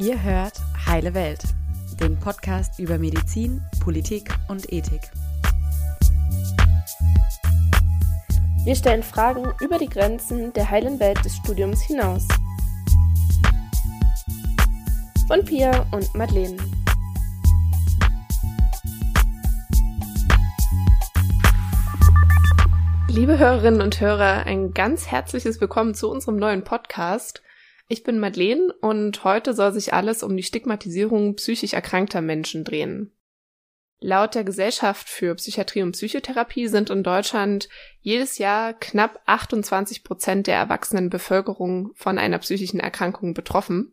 Ihr hört Heile Welt, den Podcast über Medizin, Politik und Ethik. Wir stellen Fragen über die Grenzen der heilen Welt des Studiums hinaus. Von Pia und Madeleine. Liebe Hörerinnen und Hörer, ein ganz herzliches Willkommen zu unserem neuen Podcast. Ich bin Madeleine und heute soll sich alles um die Stigmatisierung psychisch erkrankter Menschen drehen. Laut der Gesellschaft für Psychiatrie und Psychotherapie sind in Deutschland jedes Jahr knapp 28 Prozent der erwachsenen Bevölkerung von einer psychischen Erkrankung betroffen.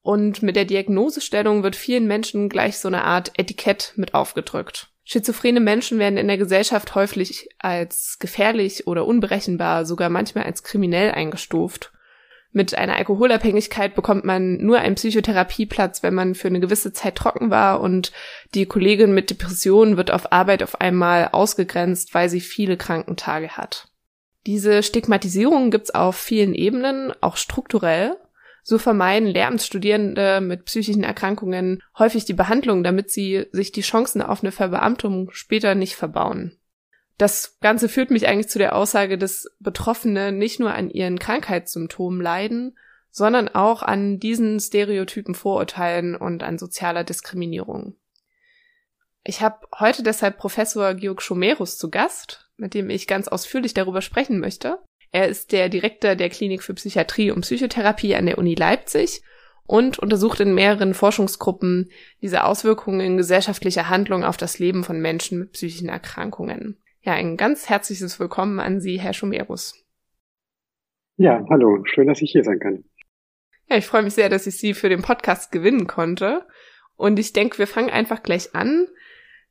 Und mit der Diagnosestellung wird vielen Menschen gleich so eine Art Etikett mit aufgedrückt. Schizophrene Menschen werden in der Gesellschaft häufig als gefährlich oder unberechenbar, sogar manchmal als kriminell eingestuft. Mit einer Alkoholabhängigkeit bekommt man nur einen Psychotherapieplatz, wenn man für eine gewisse Zeit trocken war und die Kollegin mit Depressionen wird auf Arbeit auf einmal ausgegrenzt, weil sie viele Krankentage hat. Diese Stigmatisierung gibt's auf vielen Ebenen, auch strukturell. So vermeiden Lehramtsstudierende mit psychischen Erkrankungen häufig die Behandlung, damit sie sich die Chancen auf eine Verbeamtung später nicht verbauen das Ganze führt mich eigentlich zu der Aussage, dass Betroffene nicht nur an ihren Krankheitssymptomen leiden, sondern auch an diesen stereotypen Vorurteilen und an sozialer Diskriminierung. Ich habe heute deshalb Professor Georg Schomerus zu Gast, mit dem ich ganz ausführlich darüber sprechen möchte. Er ist der Direktor der Klinik für Psychiatrie und Psychotherapie an der Uni Leipzig und untersucht in mehreren Forschungsgruppen diese Auswirkungen gesellschaftlicher Handlung auf das Leben von Menschen mit psychischen Erkrankungen. Ja, ein ganz herzliches Willkommen an Sie, Herr Schumerus. Ja, hallo, schön, dass ich hier sein kann. Ja, ich freue mich sehr, dass ich Sie für den Podcast gewinnen konnte. Und ich denke, wir fangen einfach gleich an.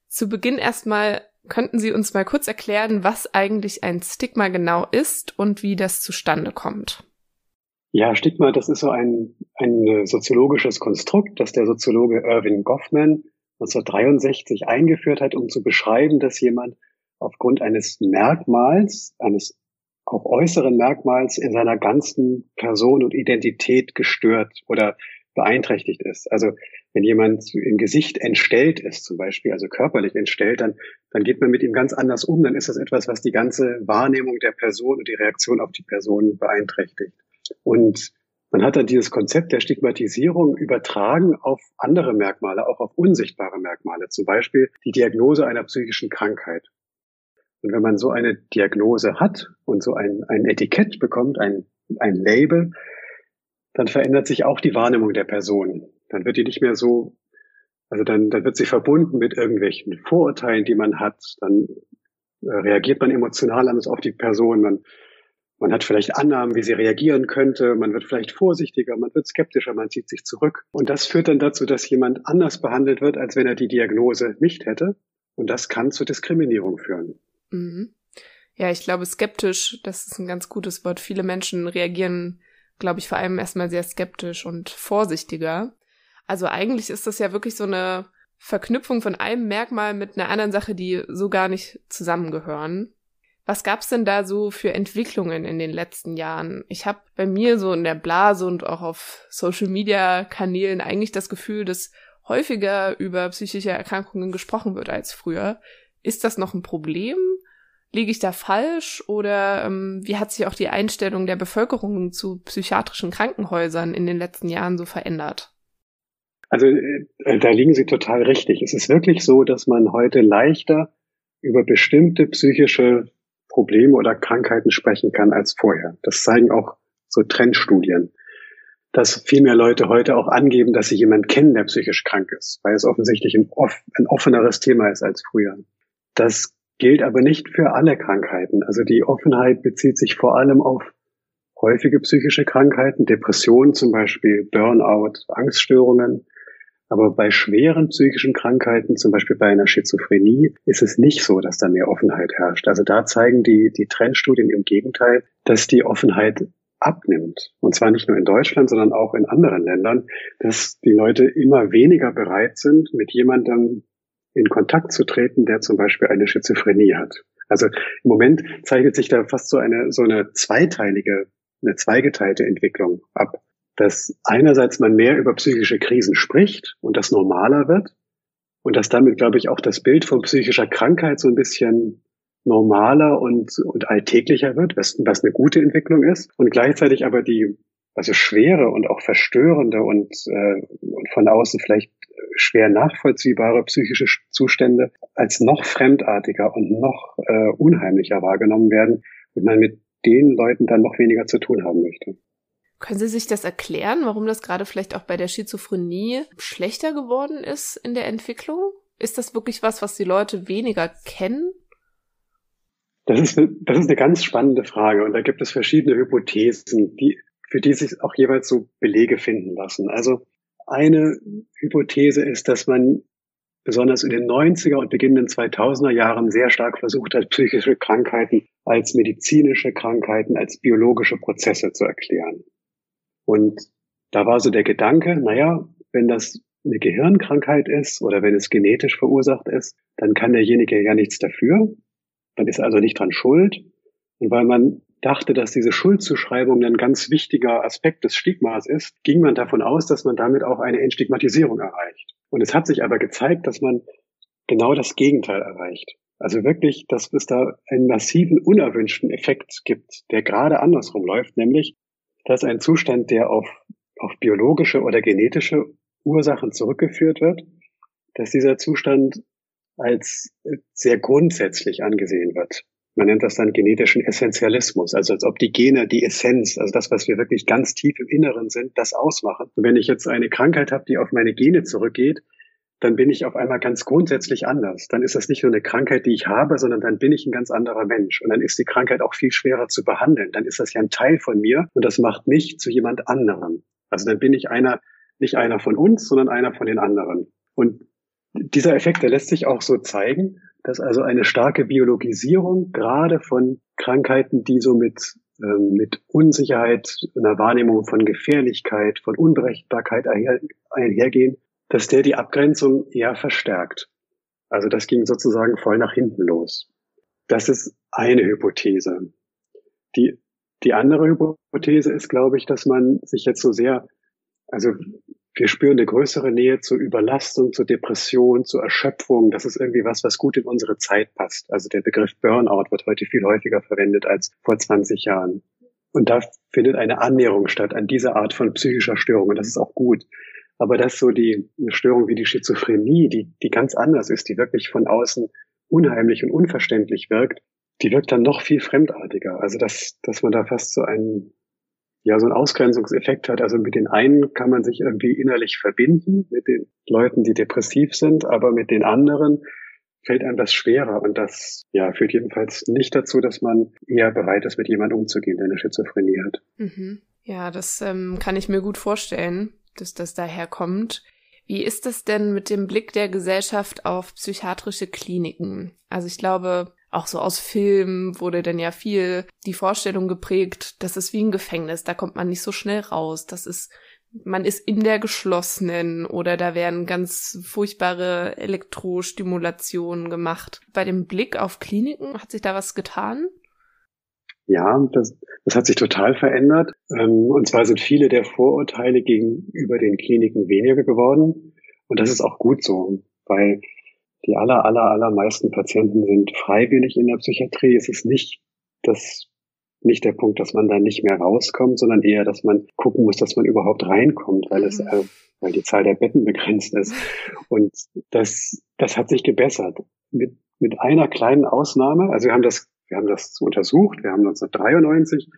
Zu Beginn erstmal könnten Sie uns mal kurz erklären, was eigentlich ein Stigma genau ist und wie das zustande kommt. Ja, Stigma, das ist so ein, ein soziologisches Konstrukt, das der Soziologe Irving Goffman 1963 eingeführt hat, um zu beschreiben, dass jemand aufgrund eines Merkmals, eines auch äußeren Merkmals in seiner ganzen Person und Identität gestört oder beeinträchtigt ist. Also wenn jemand im Gesicht entstellt ist, zum Beispiel, also körperlich entstellt, dann, dann geht man mit ihm ganz anders um. Dann ist das etwas, was die ganze Wahrnehmung der Person und die Reaktion auf die Person beeinträchtigt. Und man hat dann dieses Konzept der Stigmatisierung übertragen auf andere Merkmale, auch auf unsichtbare Merkmale, zum Beispiel die Diagnose einer psychischen Krankheit. Und wenn man so eine Diagnose hat und so ein, ein Etikett bekommt, ein, ein Label, dann verändert sich auch die Wahrnehmung der Person. Dann wird die nicht mehr so, also dann, dann wird sie verbunden mit irgendwelchen Vorurteilen, die man hat. Dann äh, reagiert man emotional anders auf die Person. Man, man hat vielleicht Annahmen, wie sie reagieren könnte. Man wird vielleicht vorsichtiger, man wird skeptischer, man zieht sich zurück. Und das führt dann dazu, dass jemand anders behandelt wird, als wenn er die Diagnose nicht hätte. Und das kann zu Diskriminierung führen. Mhm. Ja, ich glaube, skeptisch, das ist ein ganz gutes Wort. Viele Menschen reagieren, glaube ich, vor allem erstmal sehr skeptisch und vorsichtiger. Also eigentlich ist das ja wirklich so eine Verknüpfung von einem Merkmal mit einer anderen Sache, die so gar nicht zusammengehören. Was gab's denn da so für Entwicklungen in den letzten Jahren? Ich habe bei mir so in der Blase und auch auf Social-Media-Kanälen eigentlich das Gefühl, dass häufiger über psychische Erkrankungen gesprochen wird als früher. Ist das noch ein Problem? Liege ich da falsch oder ähm, wie hat sich auch die Einstellung der Bevölkerung zu psychiatrischen Krankenhäusern in den letzten Jahren so verändert? Also äh, da liegen Sie total richtig. Es ist wirklich so, dass man heute leichter über bestimmte psychische Probleme oder Krankheiten sprechen kann als vorher. Das zeigen auch so Trendstudien, dass viel mehr Leute heute auch angeben, dass sie jemanden kennen, der psychisch krank ist, weil es offensichtlich ein, off ein offeneres Thema ist als früher. Das gilt aber nicht für alle Krankheiten. Also die Offenheit bezieht sich vor allem auf häufige psychische Krankheiten, Depressionen zum Beispiel, Burnout, Angststörungen. Aber bei schweren psychischen Krankheiten, zum Beispiel bei einer Schizophrenie, ist es nicht so, dass da mehr Offenheit herrscht. Also da zeigen die, die Trendstudien im Gegenteil, dass die Offenheit abnimmt. Und zwar nicht nur in Deutschland, sondern auch in anderen Ländern, dass die Leute immer weniger bereit sind, mit jemandem in Kontakt zu treten, der zum Beispiel eine Schizophrenie hat. Also im Moment zeichnet sich da fast so eine, so eine zweiteilige, eine zweigeteilte Entwicklung ab. dass einerseits man mehr über psychische Krisen spricht und das normaler wird und dass damit, glaube ich, auch das Bild von psychischer Krankheit so ein bisschen normaler und, und alltäglicher wird, was, was eine gute Entwicklung ist und gleichzeitig aber die also schwere und auch verstörende und, äh, und von außen vielleicht schwer nachvollziehbare psychische Zustände als noch fremdartiger und noch äh, unheimlicher wahrgenommen werden und man mit den Leuten dann noch weniger zu tun haben möchte. Können Sie sich das erklären, warum das gerade vielleicht auch bei der Schizophrenie schlechter geworden ist in der Entwicklung? Ist das wirklich was, was die Leute weniger kennen? Das ist, eine, das ist eine ganz spannende Frage und da gibt es verschiedene Hypothesen, die, für die sich auch jeweils so Belege finden lassen. Also eine Hypothese ist, dass man besonders in den 90er und beginnenden 2000er Jahren sehr stark versucht hat, psychische Krankheiten als medizinische Krankheiten, als biologische Prozesse zu erklären. Und da war so der Gedanke, naja, wenn das eine Gehirnkrankheit ist oder wenn es genetisch verursacht ist, dann kann derjenige ja nichts dafür. Dann ist er also nicht dran schuld. Und weil man dachte, dass diese Schuldzuschreibung ein ganz wichtiger Aspekt des Stigmas ist, ging man davon aus, dass man damit auch eine Entstigmatisierung erreicht. Und es hat sich aber gezeigt, dass man genau das Gegenteil erreicht. Also wirklich, dass es da einen massiven unerwünschten Effekt gibt, der gerade andersrum läuft, nämlich, dass ein Zustand, der auf, auf biologische oder genetische Ursachen zurückgeführt wird, dass dieser Zustand als sehr grundsätzlich angesehen wird. Man nennt das dann genetischen Essentialismus, also als ob die Gene die Essenz, also das, was wir wirklich ganz tief im Inneren sind, das ausmachen. Und wenn ich jetzt eine Krankheit habe, die auf meine Gene zurückgeht, dann bin ich auf einmal ganz grundsätzlich anders. Dann ist das nicht nur eine Krankheit, die ich habe, sondern dann bin ich ein ganz anderer Mensch. Und dann ist die Krankheit auch viel schwerer zu behandeln. Dann ist das ja ein Teil von mir und das macht mich zu jemand anderem. Also dann bin ich einer, nicht einer von uns, sondern einer von den anderen. Und dieser Effekt, der lässt sich auch so zeigen, dass also eine starke Biologisierung gerade von Krankheiten, die so mit, ähm, mit Unsicherheit, einer Wahrnehmung von Gefährlichkeit, von Unberechtbarkeit einher, einhergehen, dass der die Abgrenzung eher verstärkt. Also das ging sozusagen voll nach hinten los. Das ist eine Hypothese. Die, die andere Hypothese ist, glaube ich, dass man sich jetzt so sehr, also wir spüren eine größere Nähe zur Überlastung, zur Depression, zur Erschöpfung. Das ist irgendwie was, was gut in unsere Zeit passt. Also der Begriff Burnout wird heute viel häufiger verwendet als vor 20 Jahren. Und da findet eine Annäherung statt an diese Art von psychischer Störung. Und das ist auch gut. Aber dass so die Störung wie die Schizophrenie, die, die ganz anders ist, die wirklich von außen unheimlich und unverständlich wirkt, die wirkt dann noch viel fremdartiger. Also dass, dass man da fast so einen ja so einen Ausgrenzungseffekt hat. Also mit den einen kann man sich irgendwie innerlich verbinden, mit den Leuten, die depressiv sind, aber mit den anderen fällt einem das schwerer und das ja führt jedenfalls nicht dazu, dass man eher bereit ist, mit jemandem umzugehen, der eine Schizophrenie hat. Mhm. Ja, das ähm, kann ich mir gut vorstellen, dass das daher kommt. Wie ist das denn mit dem Blick der Gesellschaft auf psychiatrische Kliniken? Also ich glaube, auch so aus Filmen wurde dann ja viel die Vorstellung geprägt, das ist wie ein Gefängnis, da kommt man nicht so schnell raus, das ist, man ist in der geschlossenen oder da werden ganz furchtbare Elektrostimulationen gemacht. Bei dem Blick auf Kliniken hat sich da was getan? Ja, das, das hat sich total verändert. Ähm, und zwar sind viele der Vorurteile gegenüber den Kliniken weniger geworden. Und das ist auch gut so, weil die aller, aller, allermeisten Patienten sind freiwillig in der Psychiatrie. Es ist nicht das, nicht der Punkt, dass man da nicht mehr rauskommt, sondern eher, dass man gucken muss, dass man überhaupt reinkommt, weil es, mhm. äh, weil die Zahl der Betten begrenzt ist. Und das, das hat sich gebessert. Mit, mit einer kleinen Ausnahme. Also wir haben das, wir haben das untersucht. Wir haben 1993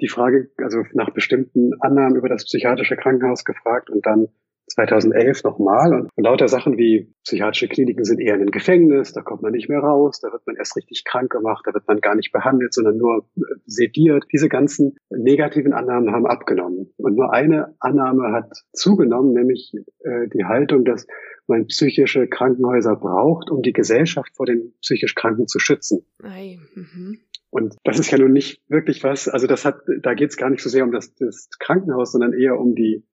die Frage, also nach bestimmten Annahmen über das psychiatrische Krankenhaus gefragt und dann 2011 nochmal und lauter Sachen wie psychiatrische Kliniken sind eher ein Gefängnis, da kommt man nicht mehr raus, da wird man erst richtig krank gemacht, da wird man gar nicht behandelt, sondern nur äh, sediert. Diese ganzen negativen Annahmen haben abgenommen. Und nur eine Annahme hat zugenommen, nämlich äh, die Haltung, dass man psychische Krankenhäuser braucht, um die Gesellschaft vor den psychisch Kranken zu schützen. Ei, mhm. Und das ist ja nun nicht wirklich was, also das hat, da geht es gar nicht so sehr um das, das Krankenhaus, sondern eher um die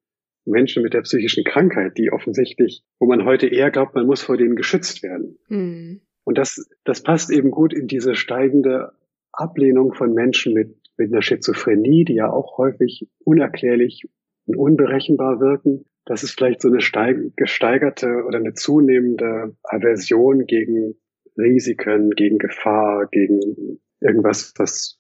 Menschen mit der psychischen Krankheit, die offensichtlich, wo man heute eher glaubt, man muss vor denen geschützt werden. Mhm. Und das, das passt eben gut in diese steigende Ablehnung von Menschen mit, mit einer Schizophrenie, die ja auch häufig unerklärlich und unberechenbar wirken, dass es vielleicht so eine gesteigerte oder eine zunehmende Aversion gegen Risiken, gegen Gefahr, gegen irgendwas, was,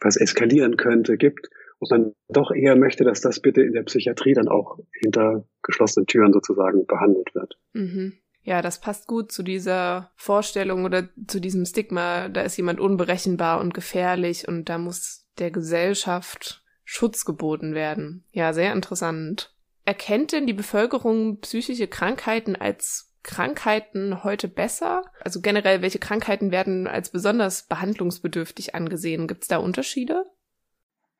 was eskalieren könnte, gibt. Und man doch eher möchte, dass das bitte in der Psychiatrie dann auch hinter geschlossenen Türen sozusagen behandelt wird. Mhm. Ja, das passt gut zu dieser Vorstellung oder zu diesem Stigma, da ist jemand unberechenbar und gefährlich und da muss der Gesellschaft Schutz geboten werden. Ja, sehr interessant. Erkennt denn die Bevölkerung psychische Krankheiten als Krankheiten heute besser? Also generell, welche Krankheiten werden als besonders behandlungsbedürftig angesehen? Gibt es da Unterschiede?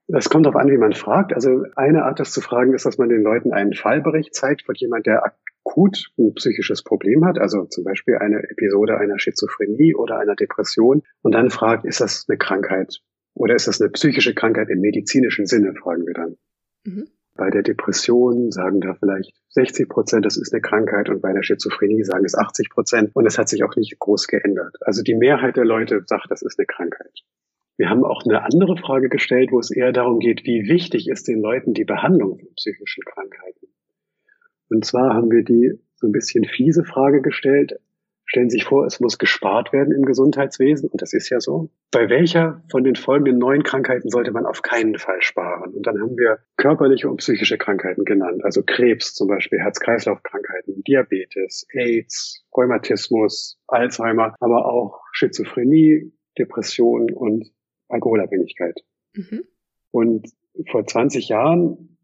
Das kommt darauf an, wie man fragt. Also eine Art, das zu fragen, ist, dass man den Leuten einen Fallbericht zeigt von jemand, der akut ein psychisches Problem hat, also zum Beispiel eine Episode einer Schizophrenie oder einer Depression, und dann fragt, ist das eine Krankheit oder ist das eine psychische Krankheit im medizinischen Sinne, fragen wir dann. Mhm. Bei der Depression sagen da vielleicht 60 Prozent, das ist eine Krankheit und bei der Schizophrenie sagen es 80 Prozent und es hat sich auch nicht groß geändert. Also die Mehrheit der Leute sagt, das ist eine Krankheit. Wir haben auch eine andere Frage gestellt, wo es eher darum geht, wie wichtig ist den Leuten die Behandlung von psychischen Krankheiten. Und zwar haben wir die so ein bisschen fiese Frage gestellt. Stellen Sie sich vor, es muss gespart werden im Gesundheitswesen, und das ist ja so. Bei welcher von den folgenden neuen Krankheiten sollte man auf keinen Fall sparen? Und dann haben wir körperliche und psychische Krankheiten genannt, also Krebs zum Beispiel, Herz-Kreislauf-Krankheiten, Diabetes, AIDS, Rheumatismus, Alzheimer, aber auch Schizophrenie, Depression und Alkoholabhängigkeit. Mhm. Und vor 20 Jahren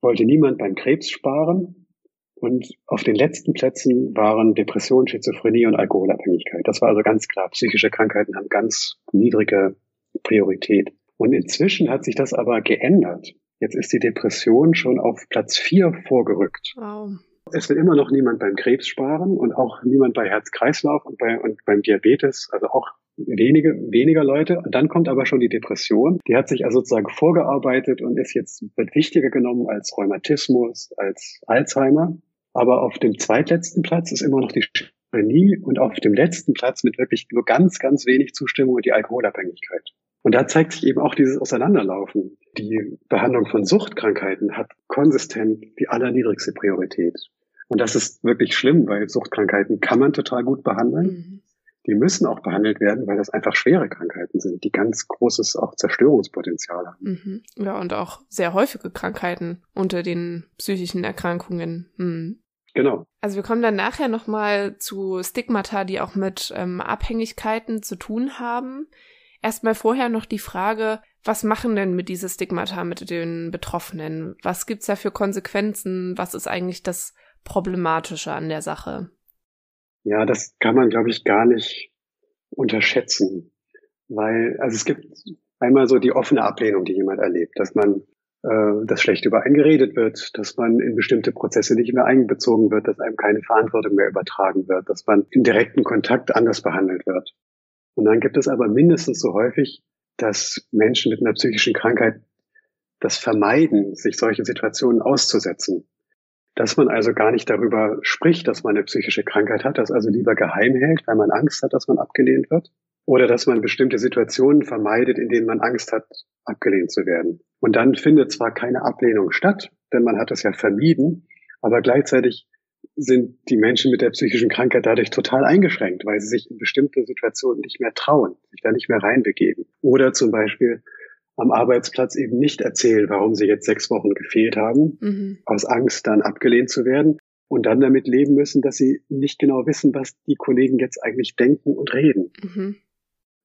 wollte niemand beim Krebs sparen. Und auf den letzten Plätzen waren Depression, Schizophrenie und Alkoholabhängigkeit. Das war also ganz klar. Psychische Krankheiten haben ganz niedrige Priorität. Und inzwischen hat sich das aber geändert. Jetzt ist die Depression schon auf Platz vier vorgerückt. Wow. Es will immer noch niemand beim Krebs sparen und auch niemand bei Herz-Kreislauf und, bei, und beim Diabetes, also auch wenige, weniger Leute. Und dann kommt aber schon die Depression. Die hat sich also sozusagen vorgearbeitet und ist jetzt, wird wichtiger genommen als Rheumatismus, als Alzheimer. Aber auf dem zweitletzten Platz ist immer noch die Schizophrenie und auf dem letzten Platz mit wirklich nur ganz, ganz wenig Zustimmung die Alkoholabhängigkeit. Und da zeigt sich eben auch dieses Auseinanderlaufen. Die Behandlung von Suchtkrankheiten hat konsistent die allerniedrigste Priorität. Und das ist wirklich schlimm, weil Suchtkrankheiten kann man total gut behandeln. Mhm. Die müssen auch behandelt werden, weil das einfach schwere Krankheiten sind, die ganz großes auch Zerstörungspotenzial haben. Mhm. Ja, und auch sehr häufige Krankheiten unter den psychischen Erkrankungen. Mhm. Genau. Also wir kommen dann nachher nochmal zu Stigmata, die auch mit ähm, Abhängigkeiten zu tun haben. Erstmal vorher noch die Frage, was machen denn mit diese Stigmata mit den Betroffenen? Was gibt's da für Konsequenzen? Was ist eigentlich das Problematische an der Sache? Ja, das kann man, glaube ich, gar nicht unterschätzen. Weil, also es gibt einmal so die offene Ablehnung, die jemand erlebt, dass man äh, dass schlecht über einen geredet wird, dass man in bestimmte Prozesse nicht mehr einbezogen wird, dass einem keine Verantwortung mehr übertragen wird, dass man im direkten Kontakt anders behandelt wird. Und dann gibt es aber mindestens so häufig, dass Menschen mit einer psychischen Krankheit das vermeiden, sich solchen Situationen auszusetzen. Dass man also gar nicht darüber spricht, dass man eine psychische Krankheit hat, das also lieber geheim hält, weil man Angst hat, dass man abgelehnt wird. Oder dass man bestimmte Situationen vermeidet, in denen man Angst hat, abgelehnt zu werden. Und dann findet zwar keine Ablehnung statt, denn man hat es ja vermieden, aber gleichzeitig sind die Menschen mit der psychischen Krankheit dadurch total eingeschränkt, weil sie sich in bestimmte Situationen nicht mehr trauen, sich da nicht mehr reinbegeben. Oder zum Beispiel am Arbeitsplatz eben nicht erzählen, warum sie jetzt sechs Wochen gefehlt haben, mhm. aus Angst dann abgelehnt zu werden und dann damit leben müssen, dass sie nicht genau wissen, was die Kollegen jetzt eigentlich denken und reden. Mhm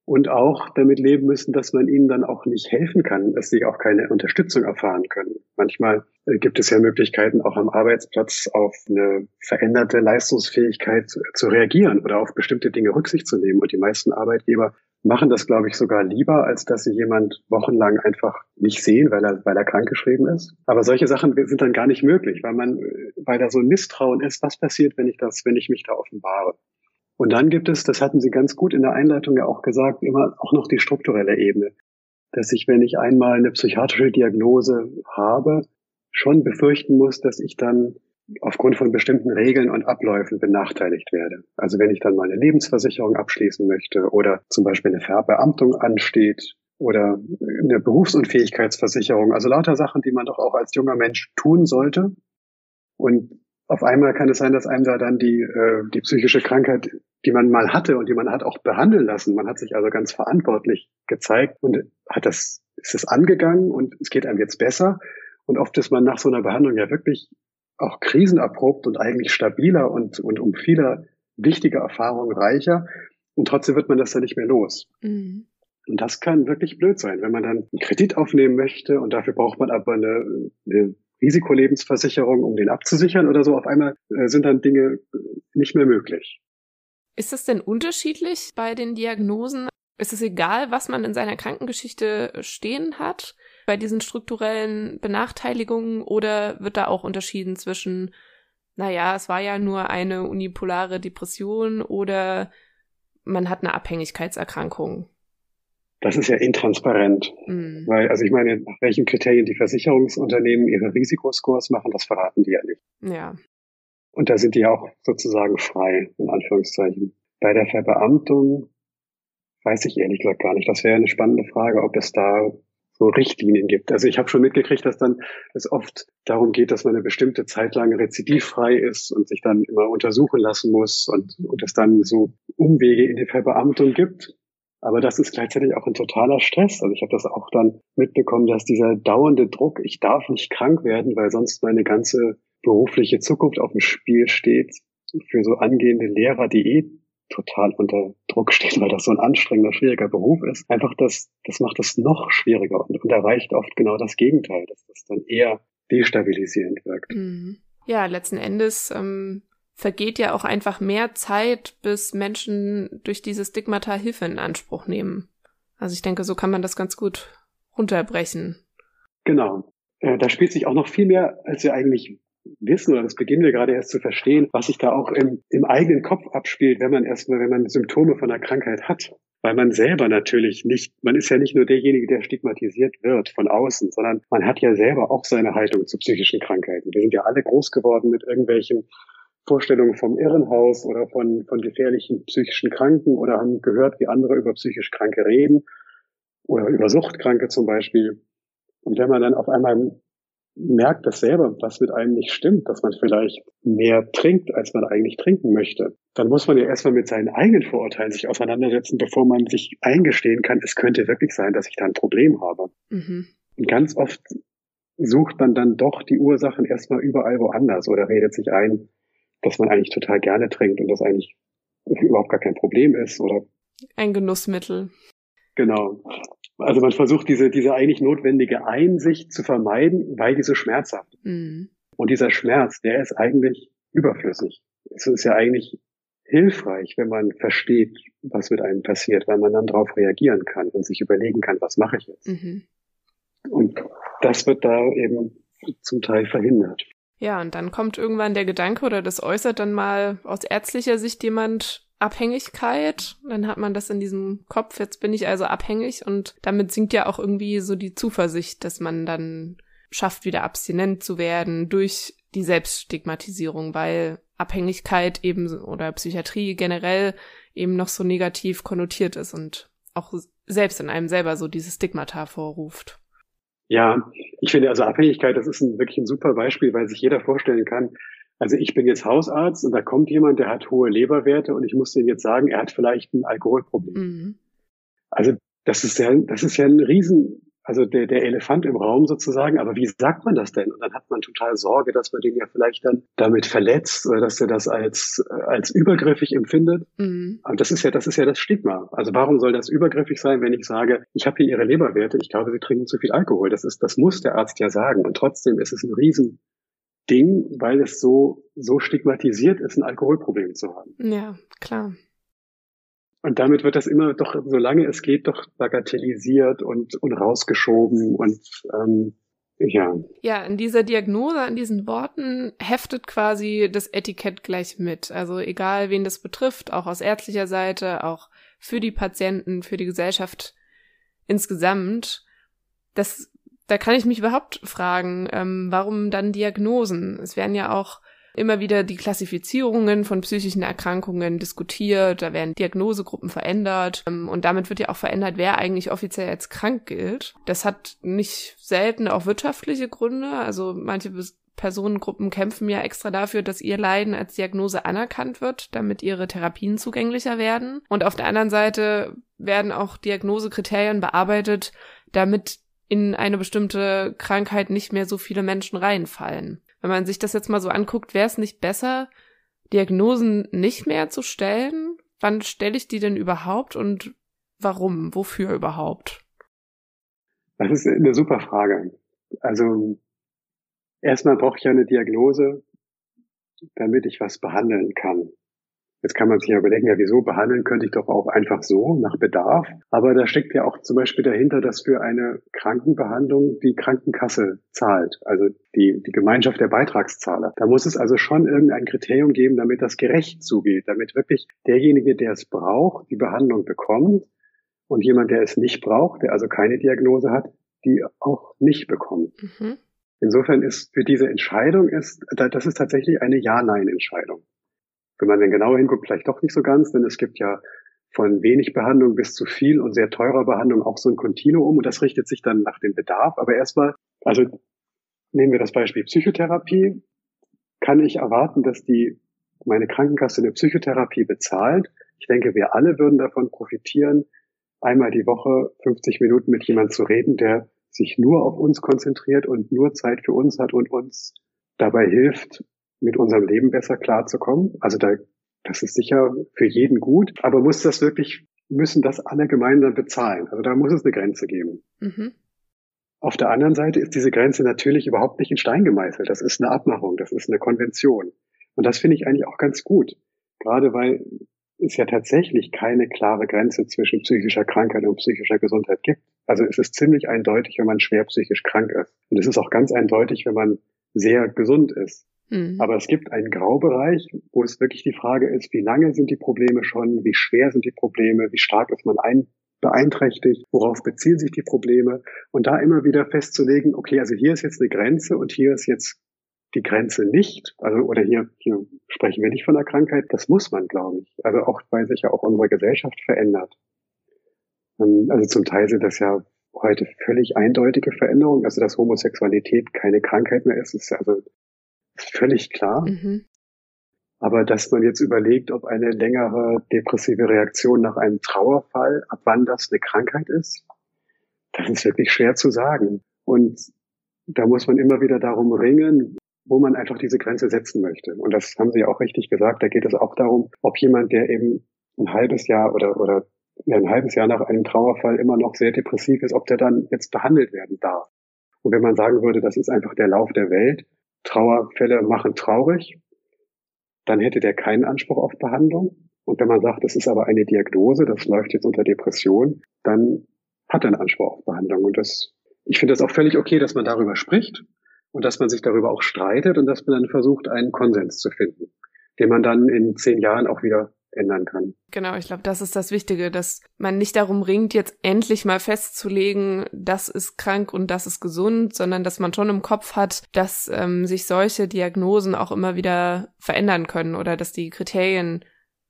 und auch damit leben müssen, dass man ihnen dann auch nicht helfen kann, dass sie auch keine Unterstützung erfahren können. Manchmal äh, gibt es ja Möglichkeiten, auch am Arbeitsplatz auf eine veränderte Leistungsfähigkeit zu, zu reagieren oder auf bestimmte Dinge Rücksicht zu nehmen. Und die meisten Arbeitgeber machen das, glaube ich, sogar lieber, als dass sie jemand wochenlang einfach nicht sehen, weil er, weil er krankgeschrieben ist. Aber solche Sachen sind dann gar nicht möglich, weil man, weil da so ein Misstrauen ist, was passiert, wenn ich das, wenn ich mich da offenbare. Und dann gibt es, das hatten Sie ganz gut in der Einleitung ja auch gesagt, immer auch noch die strukturelle Ebene. Dass ich, wenn ich einmal eine psychiatrische Diagnose habe, schon befürchten muss, dass ich dann aufgrund von bestimmten Regeln und Abläufen benachteiligt werde. Also wenn ich dann mal eine Lebensversicherung abschließen möchte oder zum Beispiel eine Verbeamtung ansteht oder eine Berufsunfähigkeitsversicherung. Also lauter Sachen, die man doch auch als junger Mensch tun sollte. Und auf einmal kann es sein, dass einem da dann die, äh, die psychische Krankheit, die man mal hatte und die man hat auch behandeln lassen. Man hat sich also ganz verantwortlich gezeigt und hat das, ist es angegangen und es geht einem jetzt besser. Und oft ist man nach so einer Behandlung ja wirklich auch krisenerprobt und eigentlich stabiler und, und um viele wichtige Erfahrungen reicher. Und trotzdem wird man das dann nicht mehr los. Mhm. Und das kann wirklich blöd sein, wenn man dann einen Kredit aufnehmen möchte und dafür braucht man aber eine, eine Risikolebensversicherung, um den abzusichern oder so. Auf einmal äh, sind dann Dinge nicht mehr möglich. Ist es denn unterschiedlich bei den Diagnosen? Ist es egal, was man in seiner Krankengeschichte stehen hat bei diesen strukturellen Benachteiligungen oder wird da auch unterschieden zwischen, naja, es war ja nur eine unipolare Depression oder man hat eine Abhängigkeitserkrankung? Das ist ja intransparent. Mhm. Weil, also ich meine, nach welchen Kriterien die Versicherungsunternehmen ihre Risikoscores machen, das verraten die ja nicht. Ja. Und da sind die auch sozusagen frei, in Anführungszeichen. Bei der Verbeamtung weiß ich ehrlich gesagt gar nicht. Das wäre eine spannende Frage, ob es da so Richtlinien gibt. Also ich habe schon mitgekriegt, dass dann es oft darum geht, dass man eine bestimmte Zeit lang rezidivfrei ist und sich dann immer untersuchen lassen muss und, und es dann so Umwege in die Verbeamtung gibt. Aber das ist gleichzeitig auch ein totaler Stress. Also ich habe das auch dann mitbekommen, dass dieser dauernde Druck, ich darf nicht krank werden, weil sonst meine ganze berufliche Zukunft auf dem Spiel steht, für so angehende Lehrer, die eh total unter Druck stehen, weil das so ein anstrengender, schwieriger Beruf ist. Einfach das, das macht es noch schwieriger und, und erreicht oft genau das Gegenteil, dass das dann eher destabilisierend wirkt. Mhm. Ja, letzten Endes ähm, vergeht ja auch einfach mehr Zeit, bis Menschen durch diese Stigmata Hilfe in Anspruch nehmen. Also ich denke, so kann man das ganz gut runterbrechen. Genau. Äh, da spielt sich auch noch viel mehr, als wir eigentlich wissen, oder das beginnen wir gerade erst zu verstehen, was sich da auch im, im eigenen Kopf abspielt, wenn man erstmal, wenn man Symptome von einer Krankheit hat. Weil man selber natürlich nicht, man ist ja nicht nur derjenige, der stigmatisiert wird von außen, sondern man hat ja selber auch seine Haltung zu psychischen Krankheiten. Wir sind ja alle groß geworden mit irgendwelchen Vorstellungen vom Irrenhaus oder von, von gefährlichen psychischen Kranken oder haben gehört, wie andere über psychisch Kranke reden oder über Suchtkranke zum Beispiel. Und wenn man dann auf einmal merkt, dass selber was mit einem nicht stimmt, dass man vielleicht mehr trinkt, als man eigentlich trinken möchte, dann muss man ja erstmal mit seinen eigenen Vorurteilen sich auseinandersetzen, bevor man sich eingestehen kann, es könnte wirklich sein, dass ich da ein Problem habe. Mhm. Und ganz oft sucht man dann doch die Ursachen erstmal überall woanders oder redet sich ein, dass man eigentlich total gerne trinkt und das eigentlich überhaupt gar kein Problem ist oder ein Genussmittel. Genau. Also man versucht diese, diese eigentlich notwendige Einsicht zu vermeiden, weil die so schmerzhaft ist. Mhm. Und dieser Schmerz, der ist eigentlich überflüssig. Es ist ja eigentlich hilfreich, wenn man versteht, was mit einem passiert, weil man dann darauf reagieren kann und sich überlegen kann, was mache ich jetzt. Mhm. Und das wird da eben zum Teil verhindert. Ja, und dann kommt irgendwann der Gedanke oder das äußert dann mal aus ärztlicher Sicht jemand Abhängigkeit. Dann hat man das in diesem Kopf, jetzt bin ich also abhängig und damit sinkt ja auch irgendwie so die Zuversicht, dass man dann schafft, wieder abstinent zu werden durch die Selbststigmatisierung, weil Abhängigkeit eben oder Psychiatrie generell eben noch so negativ konnotiert ist und auch selbst in einem selber so dieses Stigmata vorruft. Ja, ich finde also Abhängigkeit, das ist ein, wirklich ein super Beispiel, weil sich jeder vorstellen kann, also ich bin jetzt Hausarzt und da kommt jemand, der hat hohe Leberwerte und ich muss dem jetzt sagen, er hat vielleicht ein Alkoholproblem. Mhm. Also das ist ja, das ist ja ein Riesen, also der, der Elefant im Raum sozusagen. Aber wie sagt man das denn? Und dann hat man total Sorge, dass man den ja vielleicht dann damit verletzt oder dass er das als, als übergriffig empfindet. Mhm. Und das ist ja, das ist ja das Stigma. Also warum soll das übergriffig sein, wenn ich sage, ich habe hier Ihre Leberwerte, ich glaube, Sie trinken zu viel Alkohol. Das ist, das muss der Arzt ja sagen. Und trotzdem ist es ein Riesen, Ding, weil es so, so stigmatisiert ist, ein Alkoholproblem zu haben. Ja, klar. Und damit wird das immer doch, solange es geht, doch bagatellisiert und, und rausgeschoben und ähm, ja. Ja, in dieser Diagnose, an diesen Worten heftet quasi das Etikett gleich mit. Also egal, wen das betrifft, auch aus ärztlicher Seite, auch für die Patienten, für die Gesellschaft insgesamt. Das da kann ich mich überhaupt fragen, ähm, warum dann Diagnosen? Es werden ja auch immer wieder die Klassifizierungen von psychischen Erkrankungen diskutiert, da werden Diagnosegruppen verändert ähm, und damit wird ja auch verändert, wer eigentlich offiziell als krank gilt. Das hat nicht selten auch wirtschaftliche Gründe, also manche Personengruppen kämpfen ja extra dafür, dass ihr Leiden als Diagnose anerkannt wird, damit ihre Therapien zugänglicher werden. Und auf der anderen Seite werden auch Diagnosekriterien bearbeitet, damit in eine bestimmte Krankheit nicht mehr so viele Menschen reinfallen. Wenn man sich das jetzt mal so anguckt, wäre es nicht besser, Diagnosen nicht mehr zu stellen? Wann stelle ich die denn überhaupt und warum? Wofür überhaupt? Das ist eine super Frage. Also erstmal brauche ich ja eine Diagnose, damit ich was behandeln kann. Jetzt kann man sich ja überlegen, ja, wieso behandeln könnte ich doch auch einfach so, nach Bedarf. Aber da steckt ja auch zum Beispiel dahinter, dass für eine Krankenbehandlung die Krankenkasse zahlt, also die, die Gemeinschaft der Beitragszahler. Da muss es also schon irgendein Kriterium geben, damit das gerecht zugeht, damit wirklich derjenige, der es braucht, die Behandlung bekommt und jemand, der es nicht braucht, der also keine Diagnose hat, die auch nicht bekommt. Mhm. Insofern ist für diese Entscheidung ist, das ist tatsächlich eine Ja-Nein-Entscheidung. Wenn man dann genauer hinguckt, vielleicht doch nicht so ganz, denn es gibt ja von wenig Behandlung bis zu viel und sehr teurer Behandlung auch so ein Kontinuum und das richtet sich dann nach dem Bedarf. Aber erstmal, also nehmen wir das Beispiel Psychotherapie, kann ich erwarten, dass die meine Krankenkasse eine Psychotherapie bezahlt. Ich denke, wir alle würden davon profitieren, einmal die Woche 50 Minuten mit jemandem zu reden, der sich nur auf uns konzentriert und nur Zeit für uns hat und uns dabei hilft, mit unserem Leben besser klarzukommen. Also da, das ist sicher für jeden gut, aber muss das wirklich, müssen das alle gemeinsam bezahlen? Also da muss es eine Grenze geben. Mhm. Auf der anderen Seite ist diese Grenze natürlich überhaupt nicht in Stein gemeißelt. Das ist eine Abmachung, das ist eine Konvention. Und das finde ich eigentlich auch ganz gut. Gerade weil es ja tatsächlich keine klare Grenze zwischen psychischer Krankheit und psychischer Gesundheit gibt. Also es ist ziemlich eindeutig, wenn man schwer psychisch krank ist. Und es ist auch ganz eindeutig, wenn man sehr gesund ist. Mhm. Aber es gibt einen Graubereich, wo es wirklich die Frage ist, wie lange sind die Probleme schon, wie schwer sind die Probleme, wie stark ist man ein, beeinträchtigt, worauf beziehen sich die Probleme und da immer wieder festzulegen, okay, also hier ist jetzt eine Grenze und hier ist jetzt die Grenze nicht, also oder hier, hier sprechen wir nicht von einer Krankheit, das muss man, glaube ich. Also auch, weil sich ja auch unsere Gesellschaft verändert. Ähm, also zum Teil sind das ja heute völlig eindeutige Veränderungen, also dass Homosexualität keine Krankheit mehr ist, ist also völlig klar. Mhm. Aber dass man jetzt überlegt, ob eine längere depressive Reaktion nach einem Trauerfall, ab wann das eine Krankheit ist, das ist wirklich schwer zu sagen. Und da muss man immer wieder darum ringen, wo man einfach diese Grenze setzen möchte. Und das haben Sie auch richtig gesagt. Da geht es auch darum, ob jemand, der eben ein halbes Jahr oder, oder ja, ein halbes Jahr nach einem Trauerfall immer noch sehr depressiv ist, ob der dann jetzt behandelt werden darf. Und wenn man sagen würde, das ist einfach der Lauf der Welt, Trauerfälle machen traurig, dann hätte der keinen Anspruch auf Behandlung. Und wenn man sagt, es ist aber eine Diagnose, das läuft jetzt unter Depression, dann hat er einen Anspruch auf Behandlung. Und das, ich finde das auch völlig okay, dass man darüber spricht und dass man sich darüber auch streitet und dass man dann versucht, einen Konsens zu finden, den man dann in zehn Jahren auch wieder ändern kann. Genau, ich glaube, das ist das Wichtige, dass man nicht darum ringt, jetzt endlich mal festzulegen, das ist krank und das ist gesund, sondern dass man schon im Kopf hat, dass ähm, sich solche Diagnosen auch immer wieder verändern können oder dass die Kriterien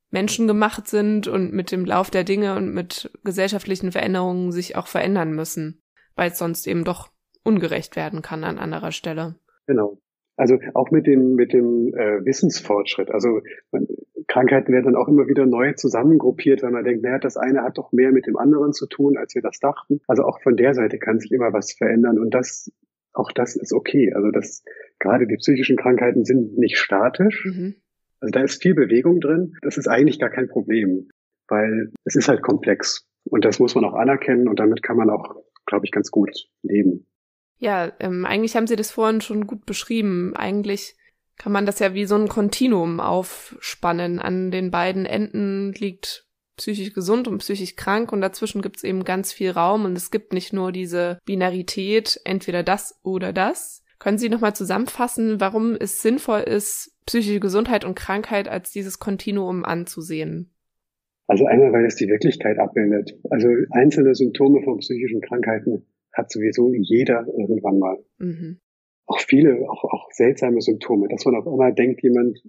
menschengemacht sind und mit dem Lauf der Dinge und mit gesellschaftlichen Veränderungen sich auch verändern müssen, weil es sonst eben doch ungerecht werden kann an anderer Stelle. Genau. Also auch mit dem mit dem äh, Wissensfortschritt. Also man, Krankheiten werden dann auch immer wieder neu zusammengruppiert, weil man denkt, naja, das eine hat doch mehr mit dem anderen zu tun, als wir das dachten. Also auch von der Seite kann sich immer was verändern und das, auch das ist okay. Also das, gerade die psychischen Krankheiten sind nicht statisch. Mhm. Also da ist viel Bewegung drin. Das ist eigentlich gar kein Problem, weil es ist halt komplex und das muss man auch anerkennen und damit kann man auch, glaube ich, ganz gut leben. Ja, ähm, eigentlich haben Sie das vorhin schon gut beschrieben. Eigentlich kann man das ja wie so ein Kontinuum aufspannen. An den beiden Enden liegt psychisch gesund und psychisch krank und dazwischen gibt es eben ganz viel Raum und es gibt nicht nur diese Binarität, entweder das oder das. Können Sie nochmal zusammenfassen, warum es sinnvoll ist, psychische Gesundheit und Krankheit als dieses Kontinuum anzusehen? Also einmal, weil es die Wirklichkeit abbildet. Also einzelne Symptome von psychischen Krankheiten hat sowieso jeder irgendwann mal. Mhm. auch viele, auch, auch seltsame Symptome, dass man auf einmal denkt, jemand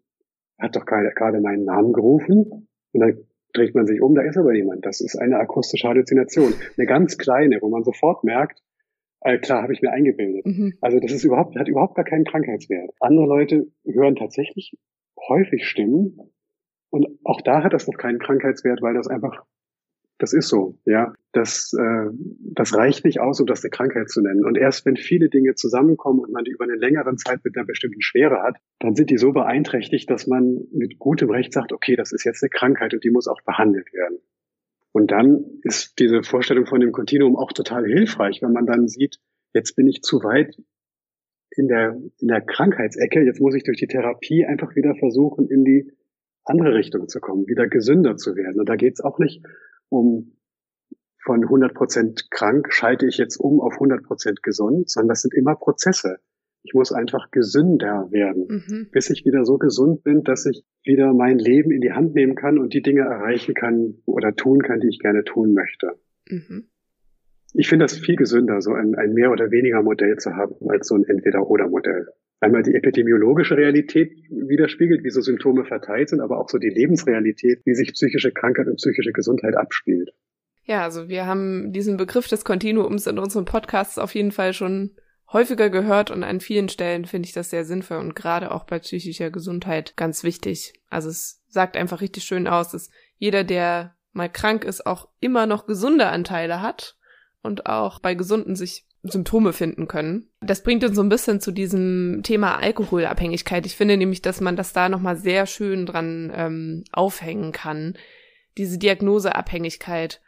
hat doch gerade, gerade meinen Namen gerufen und dann dreht man sich um, da ist aber jemand. Das ist eine akustische Halluzination. Eine ganz kleine, wo man sofort merkt, äh, klar, habe ich mir eingebildet. Mhm. Also das ist überhaupt, hat überhaupt gar keinen Krankheitswert. Andere Leute hören tatsächlich häufig Stimmen und auch da hat das noch keinen Krankheitswert, weil das einfach das ist so, ja. Das, äh, das reicht nicht aus, um das eine Krankheit zu nennen. Und erst wenn viele Dinge zusammenkommen und man die über eine längere Zeit mit einer bestimmten Schwere hat, dann sind die so beeinträchtigt, dass man mit gutem Recht sagt, okay, das ist jetzt eine Krankheit und die muss auch behandelt werden. Und dann ist diese Vorstellung von dem Kontinuum auch total hilfreich, wenn man dann sieht, jetzt bin ich zu weit in der, in der Krankheitsecke, jetzt muss ich durch die Therapie einfach wieder versuchen, in die andere Richtung zu kommen, wieder gesünder zu werden. Und da geht es auch nicht um von 100 Prozent krank schalte ich jetzt um auf 100 Prozent gesund, sondern das sind immer Prozesse. Ich muss einfach gesünder werden, mhm. bis ich wieder so gesund bin, dass ich wieder mein Leben in die Hand nehmen kann und die Dinge erreichen kann oder tun kann, die ich gerne tun möchte. Mhm. Ich finde das viel gesünder, so ein, ein mehr oder weniger Modell zu haben, als so ein Entweder-oder-Modell. Einmal die epidemiologische Realität widerspiegelt, wie so Symptome verteilt sind, aber auch so die Lebensrealität, wie sich psychische Krankheit und psychische Gesundheit abspielt. Ja, also wir haben diesen Begriff des Kontinuums in unseren Podcasts auf jeden Fall schon häufiger gehört und an vielen Stellen finde ich das sehr sinnvoll und gerade auch bei psychischer Gesundheit ganz wichtig. Also es sagt einfach richtig schön aus, dass jeder, der mal krank ist, auch immer noch gesunde Anteile hat und auch bei Gesunden sich Symptome finden können. Das bringt uns so ein bisschen zu diesem Thema Alkoholabhängigkeit. Ich finde nämlich, dass man das da nochmal sehr schön dran ähm, aufhängen kann. Diese Diagnoseabhängigkeit.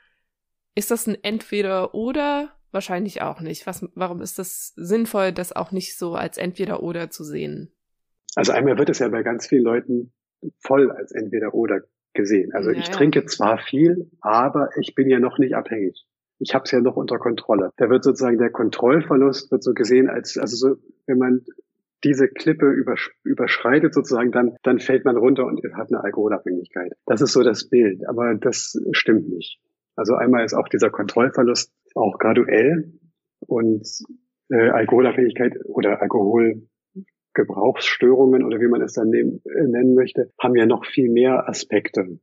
Ist das ein Entweder oder? Wahrscheinlich auch nicht. Was, warum ist das sinnvoll, das auch nicht so als Entweder oder zu sehen? Also einmal wird es ja bei ganz vielen Leuten voll als Entweder oder gesehen. Also ja, ich trinke zwar viel, aber ich bin ja noch nicht abhängig ich habe es ja noch unter Kontrolle. Da wird sozusagen der Kontrollverlust wird so gesehen als also so, wenn man diese Klippe übersch überschreitet sozusagen, dann, dann fällt man runter und hat eine Alkoholabhängigkeit. Das ist so das Bild, aber das stimmt nicht. Also einmal ist auch dieser Kontrollverlust auch graduell und äh, Alkoholabhängigkeit oder Alkoholgebrauchsstörungen oder wie man es dann nehmen, äh, nennen möchte, haben ja noch viel mehr Aspekte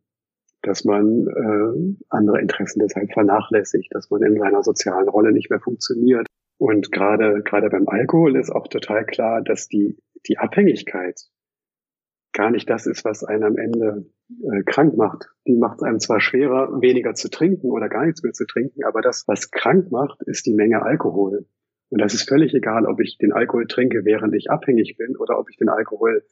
dass man äh, andere Interessen deshalb vernachlässigt, dass man in seiner sozialen Rolle nicht mehr funktioniert. Und gerade gerade beim Alkohol ist auch total klar, dass die die Abhängigkeit gar nicht das ist, was einen am Ende äh, krank macht. Die macht es einem zwar schwerer, weniger zu trinken oder gar nichts mehr zu trinken, aber das, was krank macht, ist die Menge Alkohol. Und das ist völlig egal, ob ich den Alkohol trinke, während ich abhängig bin, oder ob ich den Alkohol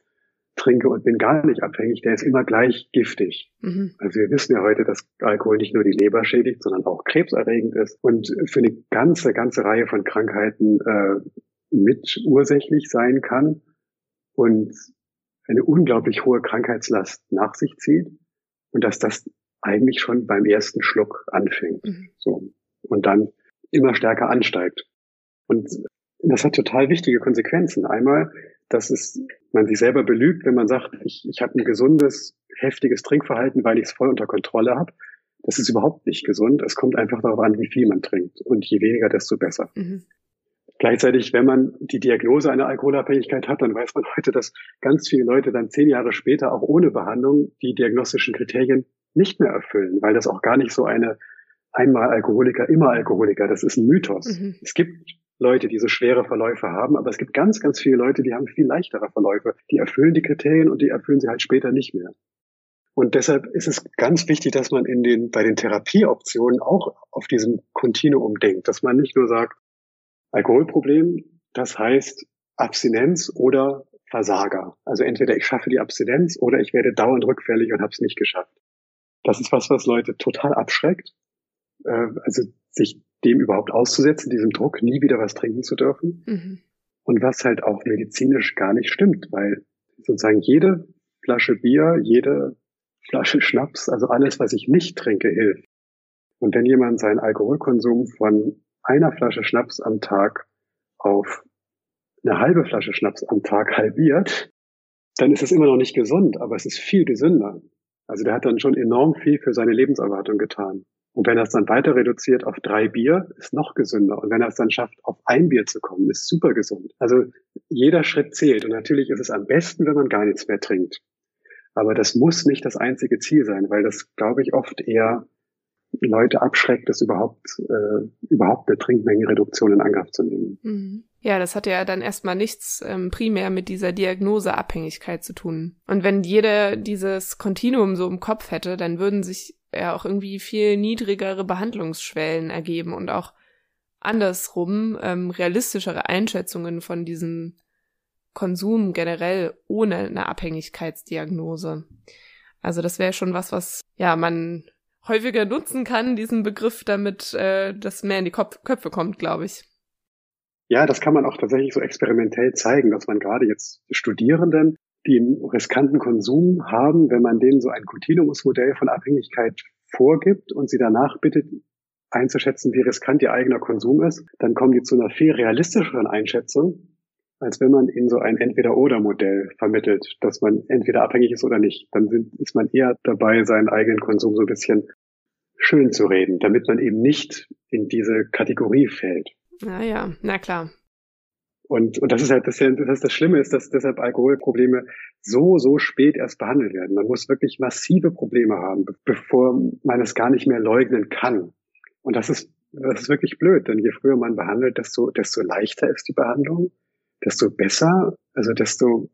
trinke und bin gar nicht abhängig, der ist immer gleich giftig. Mhm. Also wir wissen ja heute, dass Alkohol nicht nur die Leber schädigt, sondern auch krebserregend ist und für eine ganze, ganze Reihe von Krankheiten äh, mit ursächlich sein kann und eine unglaublich hohe Krankheitslast nach sich zieht und dass das eigentlich schon beim ersten Schluck anfängt. Mhm. So. Und dann immer stärker ansteigt. Und das hat total wichtige Konsequenzen. Einmal dass es man sich selber belügt, wenn man sagt, ich, ich habe ein gesundes, heftiges Trinkverhalten, weil ich es voll unter Kontrolle habe. Das ist überhaupt nicht gesund. Es kommt einfach darauf an, wie viel man trinkt. Und je weniger, desto besser. Mhm. Gleichzeitig, wenn man die Diagnose einer Alkoholabhängigkeit hat, dann weiß man heute, dass ganz viele Leute dann zehn Jahre später auch ohne Behandlung die diagnostischen Kriterien nicht mehr erfüllen, weil das auch gar nicht so eine einmal Alkoholiker, immer Alkoholiker, das ist ein Mythos. Mhm. Es gibt Leute, die so schwere Verläufe haben, aber es gibt ganz, ganz viele Leute, die haben viel leichtere Verläufe. Die erfüllen die Kriterien und die erfüllen sie halt später nicht mehr. Und deshalb ist es ganz wichtig, dass man in den, bei den Therapieoptionen auch auf diesem Kontinuum denkt, dass man nicht nur sagt, Alkoholproblem, das heißt Abstinenz oder Versager. Also entweder ich schaffe die Abstinenz oder ich werde dauernd rückfällig und habe es nicht geschafft. Das ist was, was Leute total abschreckt. Äh, also sich dem überhaupt auszusetzen, diesem Druck, nie wieder was trinken zu dürfen. Mhm. Und was halt auch medizinisch gar nicht stimmt, weil sozusagen jede Flasche Bier, jede Flasche Schnaps, also alles, was ich nicht trinke, hilft. Und wenn jemand seinen Alkoholkonsum von einer Flasche Schnaps am Tag auf eine halbe Flasche Schnaps am Tag halbiert, dann ist es immer noch nicht gesund, aber es ist viel gesünder. Also der hat dann schon enorm viel für seine Lebenserwartung getan. Und wenn er es dann weiter reduziert auf drei Bier, ist noch gesünder. Und wenn er es dann schafft, auf ein Bier zu kommen, ist super gesund. Also jeder Schritt zählt. Und natürlich ist es am besten, wenn man gar nichts mehr trinkt. Aber das muss nicht das einzige Ziel sein, weil das, glaube ich, oft eher Leute abschreckt, das überhaupt, äh, überhaupt eine Trinkmengenreduktion in Angriff zu nehmen. Mhm. Ja, das hat ja dann erstmal nichts ähm, primär mit dieser Diagnoseabhängigkeit zu tun. Und wenn jeder dieses Kontinuum so im Kopf hätte, dann würden sich ja auch irgendwie viel niedrigere Behandlungsschwellen ergeben und auch andersrum ähm, realistischere Einschätzungen von diesem Konsum generell ohne eine Abhängigkeitsdiagnose. Also das wäre schon was, was ja man häufiger nutzen kann, diesen Begriff, damit äh, das mehr in die Kopf Köpfe kommt, glaube ich. Ja, das kann man auch tatsächlich so experimentell zeigen, dass man gerade jetzt Studierenden, die einen riskanten Konsum haben, wenn man denen so ein Continuumsmodell von Abhängigkeit vorgibt und sie danach bittet, einzuschätzen, wie riskant ihr eigener Konsum ist, dann kommen die zu einer viel realistischeren Einschätzung, als wenn man ihnen so ein Entweder-Oder-Modell vermittelt, dass man entweder abhängig ist oder nicht. Dann sind, ist man eher dabei, seinen eigenen Konsum so ein bisschen schön zu reden, damit man eben nicht in diese Kategorie fällt. Ja, ja, na klar. Und, und das ist halt das, das, das Schlimme ist, dass deshalb Alkoholprobleme so, so spät erst behandelt werden. Man muss wirklich massive Probleme haben, bevor man es gar nicht mehr leugnen kann. Und das ist, das ist wirklich blöd, denn je früher man behandelt, desto, desto leichter ist die Behandlung desto besser, also desto,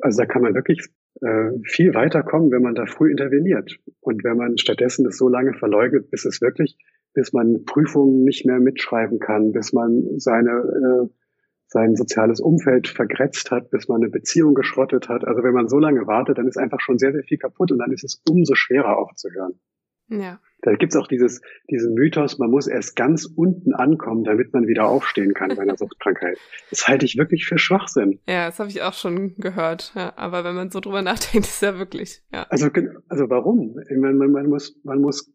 also da kann man wirklich äh, viel weiterkommen, wenn man da früh interveniert. Und wenn man stattdessen das so lange verleugnet, bis es wirklich, bis man Prüfungen nicht mehr mitschreiben kann, bis man seine, äh, sein soziales Umfeld vergrätzt hat, bis man eine Beziehung geschrottet hat. Also wenn man so lange wartet, dann ist einfach schon sehr, sehr viel kaputt und dann ist es umso schwerer aufzuhören. Ja. Da gibt's auch dieses, diesen Mythos, man muss erst ganz unten ankommen, damit man wieder aufstehen kann bei einer Suchtkrankheit. Das halte ich wirklich für Schwachsinn. Ja, das habe ich auch schon gehört. Ja, aber wenn man so drüber nachdenkt, ist ja wirklich. Ja. Also, also warum? Man, man, man, muss, man muss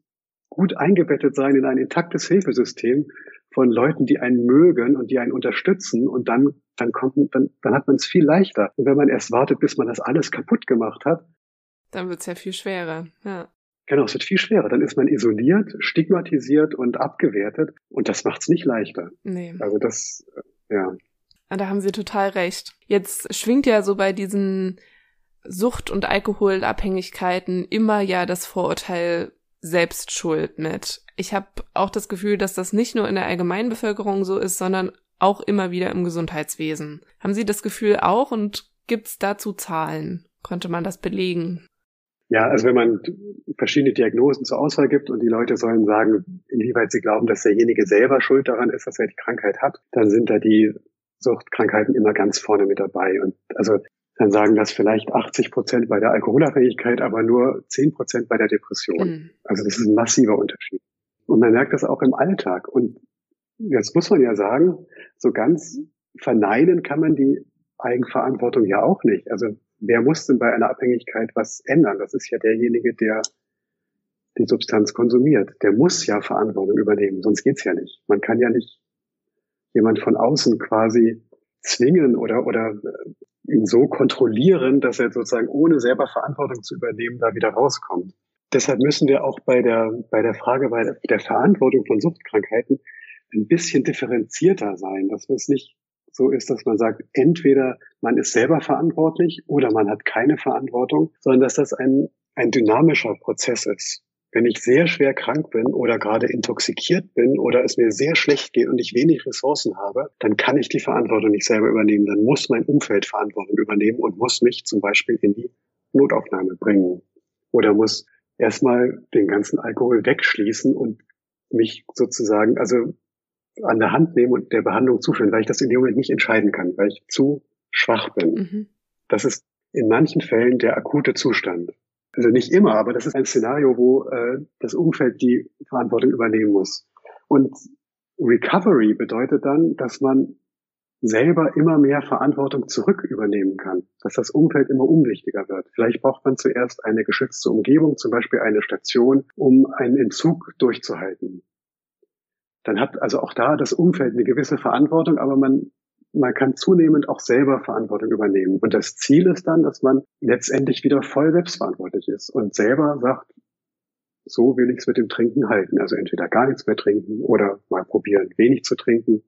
gut eingebettet sein in ein intaktes Hilfesystem von Leuten, die einen mögen und die einen unterstützen und dann, dann kommt, dann, dann hat man es viel leichter. Und wenn man erst wartet, bis man das alles kaputt gemacht hat, dann wird's ja viel schwerer. Ja. Genau, es wird viel schwerer. Dann ist man isoliert, stigmatisiert und abgewertet und das macht es nicht leichter. Nee. Also das, ja. Ah, da haben Sie total recht. Jetzt schwingt ja so bei diesen Sucht- und Alkoholabhängigkeiten immer ja das Vorurteil Selbstschuld mit. Ich habe auch das Gefühl, dass das nicht nur in der Allgemeinbevölkerung so ist, sondern auch immer wieder im Gesundheitswesen. Haben Sie das Gefühl auch und gibt's dazu Zahlen? Konnte man das belegen? Ja, also wenn man verschiedene Diagnosen zur Auswahl gibt und die Leute sollen sagen, inwieweit sie glauben, dass derjenige selber schuld daran ist, dass er die Krankheit hat, dann sind da die Suchtkrankheiten immer ganz vorne mit dabei. Und also dann sagen das vielleicht 80 Prozent bei der Alkoholabhängigkeit, aber nur 10 Prozent bei der Depression. Mhm. Also das ist ein massiver Unterschied. Und man merkt das auch im Alltag. Und jetzt muss man ja sagen, so ganz verneinen kann man die Eigenverantwortung ja auch nicht. Also wer muss denn bei einer Abhängigkeit was ändern? Das ist ja derjenige, der die Substanz konsumiert. Der muss ja Verantwortung übernehmen, sonst geht's ja nicht. Man kann ja nicht jemand von außen quasi zwingen oder, oder äh, ihn so kontrollieren, dass er sozusagen ohne selber Verantwortung zu übernehmen da wieder rauskommt. Deshalb müssen wir auch bei der, bei der Frage bei der Verantwortung von Suchtkrankheiten ein bisschen differenzierter sein, dass es nicht so ist, dass man sagt, entweder man ist selber verantwortlich oder man hat keine Verantwortung, sondern dass das ein, ein dynamischer Prozess ist. Wenn ich sehr schwer krank bin oder gerade intoxikiert bin oder es mir sehr schlecht geht und ich wenig Ressourcen habe, dann kann ich die Verantwortung nicht selber übernehmen. Dann muss mein Umfeld Verantwortung übernehmen und muss mich zum Beispiel in die Notaufnahme bringen. Oder muss erstmal den ganzen Alkohol wegschließen und mich sozusagen, also an der Hand nehmen und der Behandlung zuführen, weil ich das in dem Moment nicht entscheiden kann, weil ich zu schwach bin. Mhm. Das ist in manchen Fällen der akute Zustand. Also nicht immer, aber das ist ein Szenario, wo äh, das Umfeld die Verantwortung übernehmen muss. Und Recovery bedeutet dann, dass man selber immer mehr Verantwortung zurück übernehmen kann, dass das Umfeld immer unwichtiger wird. Vielleicht braucht man zuerst eine geschützte Umgebung, zum Beispiel eine Station, um einen Entzug durchzuhalten dann hat also auch da das Umfeld eine gewisse Verantwortung, aber man, man kann zunehmend auch selber Verantwortung übernehmen. Und das Ziel ist dann, dass man letztendlich wieder voll selbstverantwortlich ist und selber sagt, so will ich es mit dem Trinken halten. Also entweder gar nichts mehr trinken oder mal probieren, wenig zu trinken.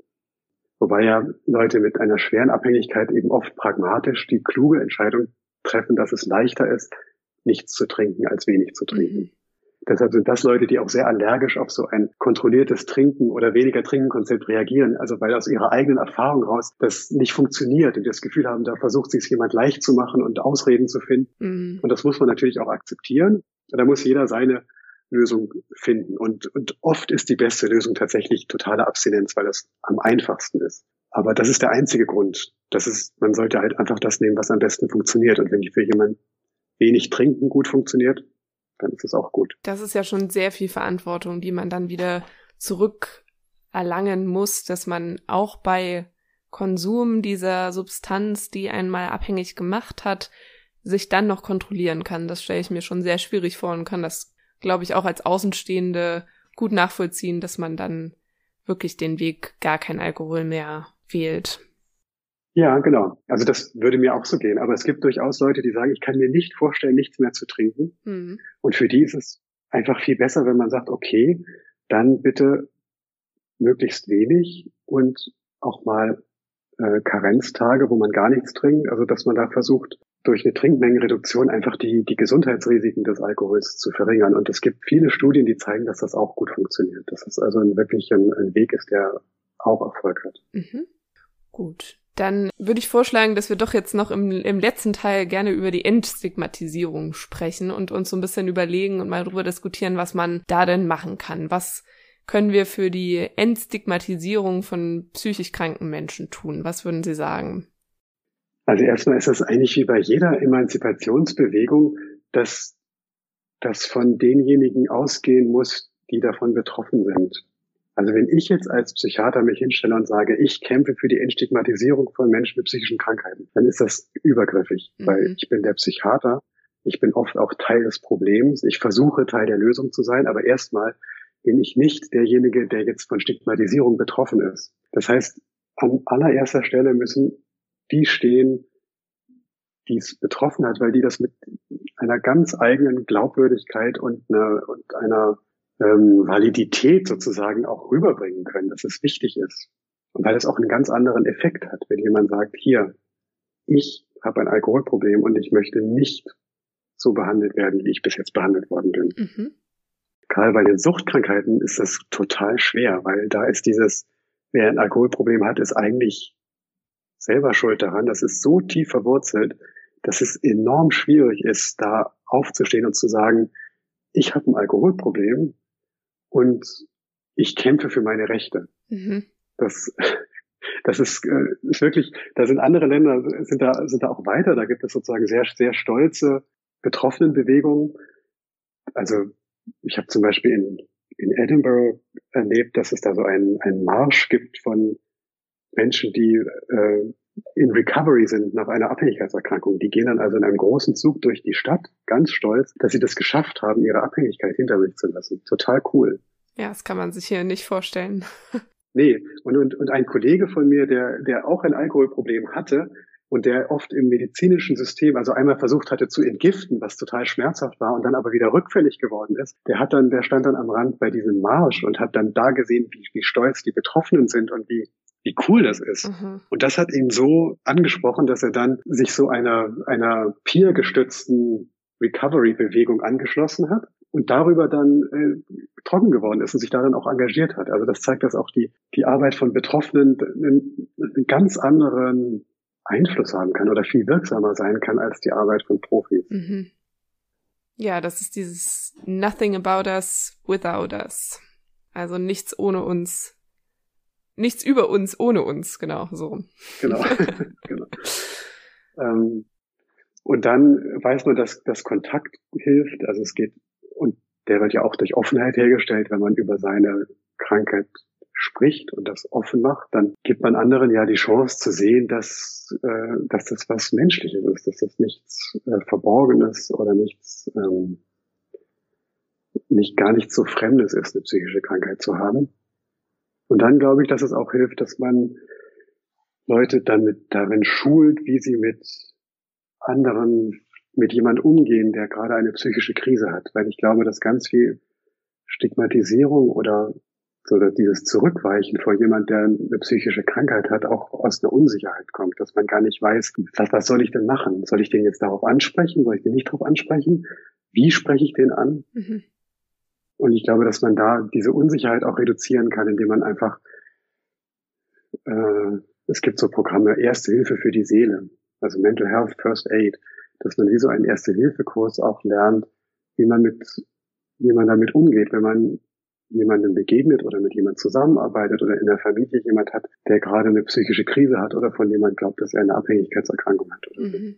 Wobei ja Leute mit einer schweren Abhängigkeit eben oft pragmatisch die kluge Entscheidung treffen, dass es leichter ist, nichts zu trinken als wenig zu trinken. Mhm. Deshalb sind das Leute, die auch sehr allergisch auf so ein kontrolliertes Trinken oder weniger Trinken-Konzept reagieren. Also weil aus ihrer eigenen Erfahrung raus das nicht funktioniert und das Gefühl haben, da versucht sich jemand leicht zu machen und Ausreden zu finden. Mhm. Und das muss man natürlich auch akzeptieren. Da muss jeder seine Lösung finden. Und, und oft ist die beste Lösung tatsächlich totale Abstinenz, weil das am einfachsten ist. Aber das ist der einzige Grund. Das ist, man sollte halt einfach das nehmen, was am besten funktioniert. Und wenn für jemanden wenig trinken gut funktioniert, dann ist es auch gut. Das ist ja schon sehr viel Verantwortung, die man dann wieder zurückerlangen muss, dass man auch bei Konsum dieser Substanz, die einmal abhängig gemacht hat, sich dann noch kontrollieren kann. Das stelle ich mir schon sehr schwierig vor und kann das, glaube ich, auch als Außenstehende gut nachvollziehen, dass man dann wirklich den Weg gar kein Alkohol mehr wählt. Ja, genau. Also das würde mir auch so gehen. Aber es gibt durchaus Leute, die sagen, ich kann mir nicht vorstellen, nichts mehr zu trinken. Mhm. Und für die ist es einfach viel besser, wenn man sagt, okay, dann bitte möglichst wenig und auch mal äh, Karenztage, wo man gar nichts trinkt. Also dass man da versucht, durch eine Trinkmengenreduktion einfach die, die Gesundheitsrisiken des Alkohols zu verringern. Und es gibt viele Studien, die zeigen, dass das auch gut funktioniert. Dass es also wirklich ein, ein Weg ist, der auch Erfolg hat. Mhm. Gut. Dann würde ich vorschlagen, dass wir doch jetzt noch im, im letzten Teil gerne über die Entstigmatisierung sprechen und uns so ein bisschen überlegen und mal darüber diskutieren, was man da denn machen kann. Was können wir für die Entstigmatisierung von psychisch kranken Menschen tun? Was würden Sie sagen? Also erstmal ist das eigentlich wie bei jeder Emanzipationsbewegung, dass das von denjenigen ausgehen muss, die davon betroffen sind. Also wenn ich jetzt als Psychiater mich hinstelle und sage, ich kämpfe für die Entstigmatisierung von Menschen mit psychischen Krankheiten, dann ist das übergriffig, mhm. weil ich bin der Psychiater, ich bin oft auch Teil des Problems, ich versuche Teil der Lösung zu sein, aber erstmal bin ich nicht derjenige, der jetzt von Stigmatisierung betroffen ist. Das heißt, an allererster Stelle müssen die stehen, die es betroffen hat, weil die das mit einer ganz eigenen Glaubwürdigkeit und einer, und einer ähm, Validität sozusagen auch rüberbringen können, dass es wichtig ist. Und weil es auch einen ganz anderen Effekt hat, wenn jemand sagt, hier, ich habe ein Alkoholproblem und ich möchte nicht so behandelt werden, wie ich bis jetzt behandelt worden bin. Mhm. Gerade bei den Suchtkrankheiten ist das total schwer, weil da ist dieses, wer ein Alkoholproblem hat, ist eigentlich selber schuld daran. Das ist so tief verwurzelt, dass es enorm schwierig ist, da aufzustehen und zu sagen, ich habe ein Alkoholproblem und ich kämpfe für meine Rechte. Mhm. Das, das ist, äh, ist wirklich, da sind andere Länder, sind da, sind da auch weiter. Da gibt es sozusagen sehr, sehr stolze Betroffenenbewegungen. Also ich habe zum Beispiel in, in Edinburgh erlebt, dass es da so einen, einen Marsch gibt von Menschen, die äh, in Recovery sind nach einer Abhängigkeitserkrankung. Die gehen dann also in einem großen Zug durch die Stadt, ganz stolz, dass sie das geschafft haben, ihre Abhängigkeit hinter sich zu lassen. Total cool. Ja, das kann man sich hier nicht vorstellen. nee, und, und, und ein Kollege von mir, der, der auch ein Alkoholproblem hatte und der oft im medizinischen System, also einmal versucht hatte zu entgiften, was total schmerzhaft war und dann aber wieder rückfällig geworden ist, der hat dann, der stand dann am Rand bei diesem Marsch und hat dann da gesehen, wie, wie stolz die Betroffenen sind und wie, wie cool das ist. Mhm. Und das hat ihn so angesprochen, dass er dann sich so einer, einer peer-gestützten Recovery-Bewegung angeschlossen hat und darüber dann äh, trocken geworden ist und sich darin auch engagiert hat. Also das zeigt, dass auch die, die Arbeit von Betroffenen einen, einen ganz anderen Einfluss haben kann oder viel wirksamer sein kann als die Arbeit von Profis. Mhm. Ja, das ist dieses Nothing about us without us. Also nichts ohne uns nichts über uns ohne uns, genau, so. Genau, genau. Ähm, und dann weiß man, dass dass Kontakt hilft. Also es geht, und der wird ja auch durch Offenheit hergestellt, wenn man über seine Krankheit spricht und das offen macht, dann gibt man anderen ja die Chance zu sehen, dass, äh, dass das was Menschliches ist, dass das nichts äh, Verborgenes oder nichts, ähm, nicht gar nichts so Fremdes ist, eine psychische Krankheit zu haben. Und dann glaube ich, dass es auch hilft, dass man Leute dann mit darin schult, wie sie mit anderen, mit jemand umgehen, der gerade eine psychische Krise hat. Weil ich glaube, dass ganz viel Stigmatisierung oder so dieses Zurückweichen vor jemand, der eine psychische Krankheit hat, auch aus einer Unsicherheit kommt, dass man gar nicht weiß, was, was soll ich denn machen? Soll ich den jetzt darauf ansprechen? Soll ich den nicht darauf ansprechen? Wie spreche ich den an? Mhm. Und ich glaube, dass man da diese Unsicherheit auch reduzieren kann, indem man einfach, äh, es gibt so Programme Erste Hilfe für die Seele, also Mental Health First Aid, dass man wie so einen Erste-Hilfe-Kurs auch lernt, wie man mit, wie man damit umgeht, wenn man jemandem begegnet oder mit jemand zusammenarbeitet oder in der Familie jemand hat, der gerade eine psychische Krise hat oder von jemand glaubt, dass er eine Abhängigkeitserkrankung hat. Mhm.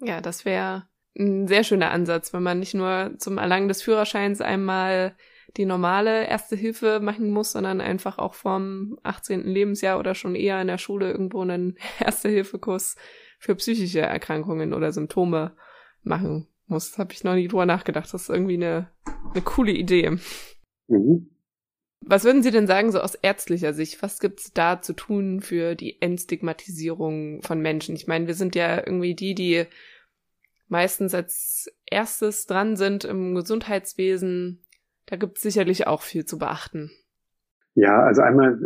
Ja, das wäre ein sehr schöner Ansatz, wenn man nicht nur zum Erlangen des Führerscheins einmal die normale Erste Hilfe machen muss, sondern einfach auch vom 18. Lebensjahr oder schon eher in der Schule irgendwo einen Erste-Hilfe-Kurs für psychische Erkrankungen oder Symptome machen muss. Habe ich noch nie drüber nachgedacht. Das ist irgendwie eine, eine coole Idee. Mhm. Was würden Sie denn sagen, so aus ärztlicher Sicht? Was gibt's da zu tun für die Entstigmatisierung von Menschen? Ich meine, wir sind ja irgendwie die, die meistens als erstes dran sind im Gesundheitswesen. Da gibt's sicherlich auch viel zu beachten. Ja, also einmal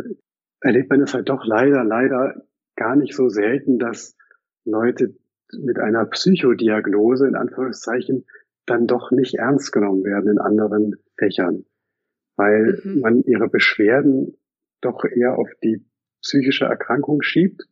erlebt man es halt doch leider, leider gar nicht so selten, dass Leute mit einer Psychodiagnose in Anführungszeichen dann doch nicht ernst genommen werden in anderen Fächern weil mhm. man ihre Beschwerden doch eher auf die psychische Erkrankung schiebt,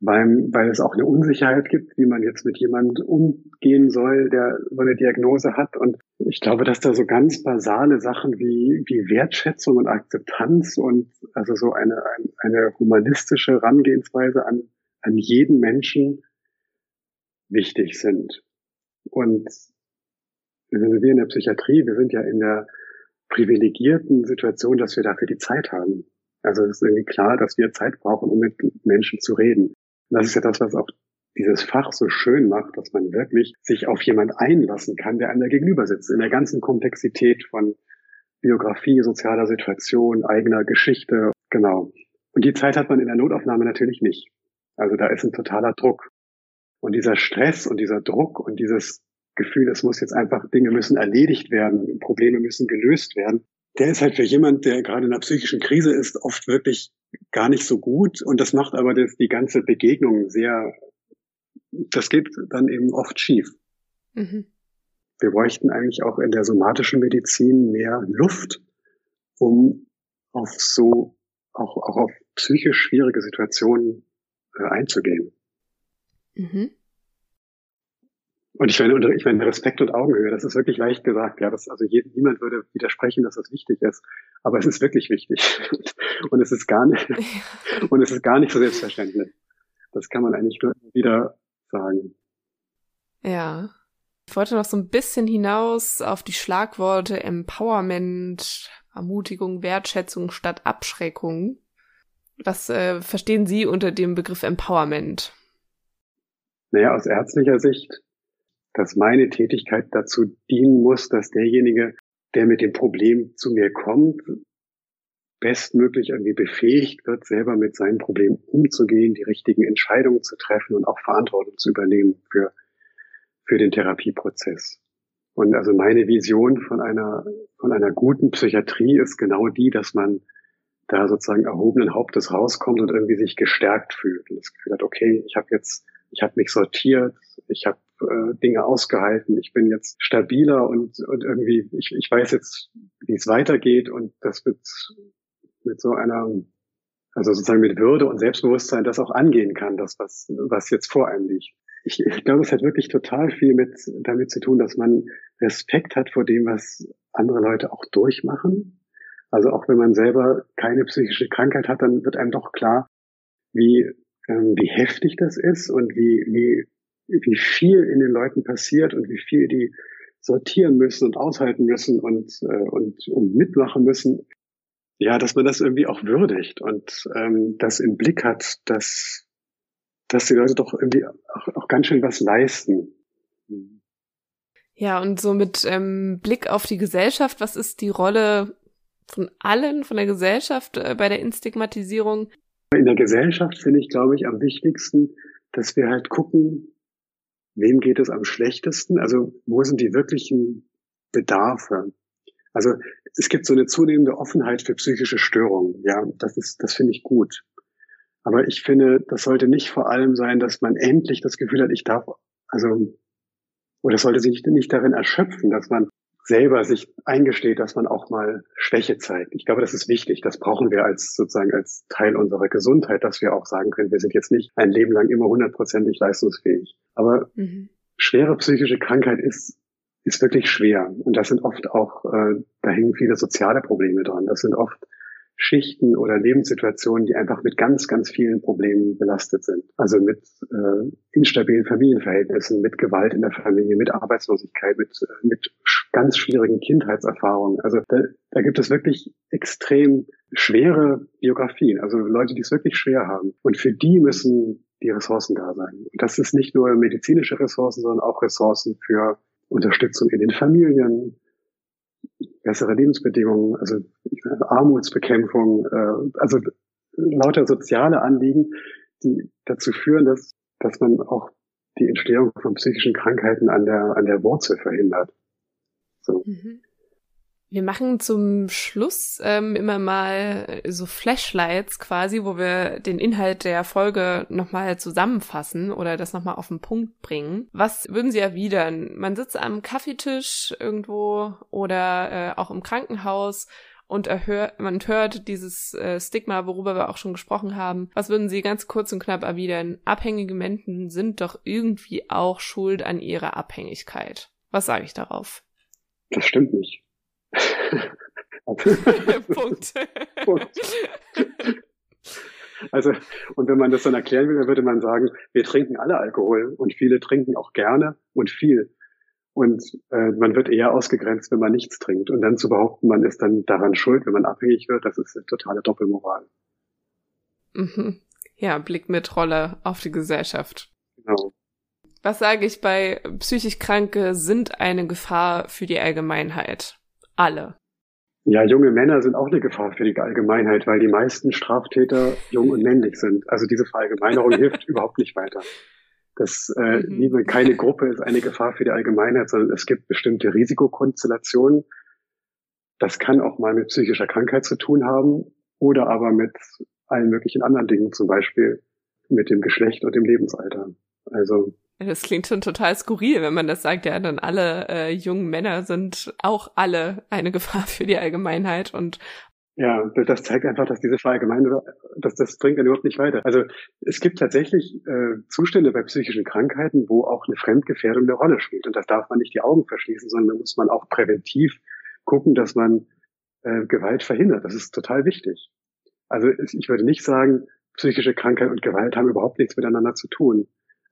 weil, weil es auch eine Unsicherheit gibt, wie man jetzt mit jemandem umgehen soll, der so eine Diagnose hat. Und ich glaube, dass da so ganz basale Sachen wie, wie Wertschätzung und Akzeptanz und also so eine, eine humanistische Herangehensweise an, an jeden Menschen wichtig sind. Und wir in der Psychiatrie, wir sind ja in der privilegierten Situation, dass wir dafür die Zeit haben. Also es ist irgendwie klar, dass wir Zeit brauchen, um mit Menschen zu reden. Und das ist ja das, was auch dieses Fach so schön macht, dass man wirklich sich auf jemand einlassen kann, der einem da gegenüber sitzt, in der ganzen Komplexität von Biografie, sozialer Situation, eigener Geschichte. Genau. Und die Zeit hat man in der Notaufnahme natürlich nicht. Also da ist ein totaler Druck. Und dieser Stress und dieser Druck und dieses Gefühl, es muss jetzt einfach, Dinge müssen erledigt werden, Probleme müssen gelöst werden. Der ist halt für jemand, der gerade in einer psychischen Krise ist, oft wirklich gar nicht so gut. Und das macht aber das, die ganze Begegnung sehr, das geht dann eben oft schief. Mhm. Wir bräuchten eigentlich auch in der somatischen Medizin mehr Luft, um auf so, auch, auch auf psychisch schwierige Situationen äh, einzugehen. Mhm. Und ich meine, ich meine, Respekt und Augenhöhe, das ist wirklich leicht gesagt. Ja, das, also niemand würde widersprechen, dass das wichtig ist. Aber es ist wirklich wichtig. Und es ist gar nicht, und es ist gar nicht so selbstverständlich. Das kann man eigentlich nur wieder sagen. Ja. Ich wollte noch so ein bisschen hinaus auf die Schlagworte Empowerment, Ermutigung, Wertschätzung statt Abschreckung. Was äh, verstehen Sie unter dem Begriff Empowerment? Naja, aus ärztlicher Sicht dass meine Tätigkeit dazu dienen muss, dass derjenige, der mit dem Problem zu mir kommt, bestmöglich irgendwie befähigt wird, selber mit seinen Problemen umzugehen, die richtigen Entscheidungen zu treffen und auch Verantwortung zu übernehmen für, für den Therapieprozess. Und also meine Vision von einer, von einer guten Psychiatrie ist genau die, dass man da sozusagen erhobenen Hauptes rauskommt und irgendwie sich gestärkt fühlt und das Gefühl hat, okay, ich habe jetzt, ich habe mich sortiert, ich habe äh, Dinge ausgehalten. Ich bin jetzt stabiler und, und irgendwie, ich, ich weiß jetzt, wie es weitergeht und das wird mit so einer, also sozusagen mit Würde und Selbstbewusstsein das auch angehen kann, das, was, was jetzt vor einem liegt. Ich, ich glaube, es hat wirklich total viel mit, damit zu tun, dass man Respekt hat vor dem, was andere Leute auch durchmachen. Also auch wenn man selber keine psychische Krankheit hat, dann wird einem doch klar, wie, ähm, wie heftig das ist und wie, wie wie viel in den Leuten passiert und wie viel die sortieren müssen und aushalten müssen und, äh, und, und mitmachen müssen. Ja, dass man das irgendwie auch würdigt und ähm, das im Blick hat, dass, dass die Leute doch irgendwie auch, auch ganz schön was leisten. Ja, und so mit ähm, Blick auf die Gesellschaft, was ist die Rolle von allen, von der Gesellschaft äh, bei der Instigmatisierung? In der Gesellschaft finde ich, glaube ich, am wichtigsten, dass wir halt gucken, wem geht es am schlechtesten? Also wo sind die wirklichen Bedarfe? Also es gibt so eine zunehmende Offenheit für psychische Störungen. Ja, das ist, das finde ich gut. Aber ich finde, das sollte nicht vor allem sein, dass man endlich das Gefühl hat, ich darf, also, oder sollte sich nicht darin erschöpfen, dass man selber sich eingesteht, dass man auch mal Schwäche zeigt. Ich glaube, das ist wichtig. Das brauchen wir als sozusagen als Teil unserer Gesundheit, dass wir auch sagen können, wir sind jetzt nicht ein Leben lang immer hundertprozentig leistungsfähig. Aber mhm. schwere psychische Krankheit ist ist wirklich schwer. Und das sind oft auch, äh, da hängen viele soziale Probleme dran. Das sind oft Schichten oder Lebenssituationen, die einfach mit ganz, ganz vielen Problemen belastet sind. Also mit äh, instabilen Familienverhältnissen, mit Gewalt in der Familie, mit Arbeitslosigkeit, mit, äh, mit ganz schwierigen Kindheitserfahrungen. Also da, da gibt es wirklich extrem schwere Biografien, also Leute, die es wirklich schwer haben. Und für die müssen die Ressourcen da sein. Und das ist nicht nur medizinische Ressourcen, sondern auch Ressourcen für Unterstützung in den Familien, bessere Lebensbedingungen, also Armutsbekämpfung, äh, also lauter soziale Anliegen, die dazu führen, dass, dass man auch die Entstehung von psychischen Krankheiten an der, an der Wurzel verhindert. So. Mhm. Wir machen zum Schluss ähm, immer mal so Flashlights quasi, wo wir den Inhalt der Folge nochmal zusammenfassen oder das nochmal auf den Punkt bringen. Was würden Sie erwidern? Man sitzt am Kaffeetisch irgendwo oder äh, auch im Krankenhaus und erhört, man hört dieses äh, Stigma, worüber wir auch schon gesprochen haben. Was würden Sie ganz kurz und knapp erwidern? Abhängige Menschen sind doch irgendwie auch schuld an ihrer Abhängigkeit. Was sage ich darauf? Das stimmt nicht. Punkt. Punkt. Also, und wenn man das dann erklären will, dann würde man sagen, wir trinken alle Alkohol und viele trinken auch gerne und viel. Und äh, man wird eher ausgegrenzt, wenn man nichts trinkt. Und dann zu behaupten, man ist dann daran schuld, wenn man abhängig wird, das ist eine totale Doppelmoral. Mhm. Ja, Blick mit Rolle auf die Gesellschaft. Genau. Was sage ich bei psychisch Kranke sind eine Gefahr für die Allgemeinheit? alle. Ja, junge Männer sind auch eine Gefahr für die Allgemeinheit, weil die meisten Straftäter jung und männlich sind. Also diese Verallgemeinerung hilft überhaupt nicht weiter. Das äh, mhm. keine Gruppe ist eine Gefahr für die Allgemeinheit, sondern es gibt bestimmte Risikokonstellationen. Das kann auch mal mit psychischer Krankheit zu tun haben oder aber mit allen möglichen anderen Dingen, zum Beispiel mit dem Geschlecht und dem Lebensalter. Also das klingt schon total skurril, wenn man das sagt, ja, dann alle äh, jungen Männer sind auch alle eine Gefahr für die Allgemeinheit und ja, das zeigt einfach, dass diese Verallgemeinung, dass das bringt dann überhaupt nicht weiter. Also es gibt tatsächlich äh, Zustände bei psychischen Krankheiten, wo auch eine Fremdgefährdung eine Rolle spielt. Und das darf man nicht die Augen verschließen, sondern da muss man auch präventiv gucken, dass man äh, Gewalt verhindert. Das ist total wichtig. Also ich würde nicht sagen, psychische Krankheit und Gewalt haben überhaupt nichts miteinander zu tun.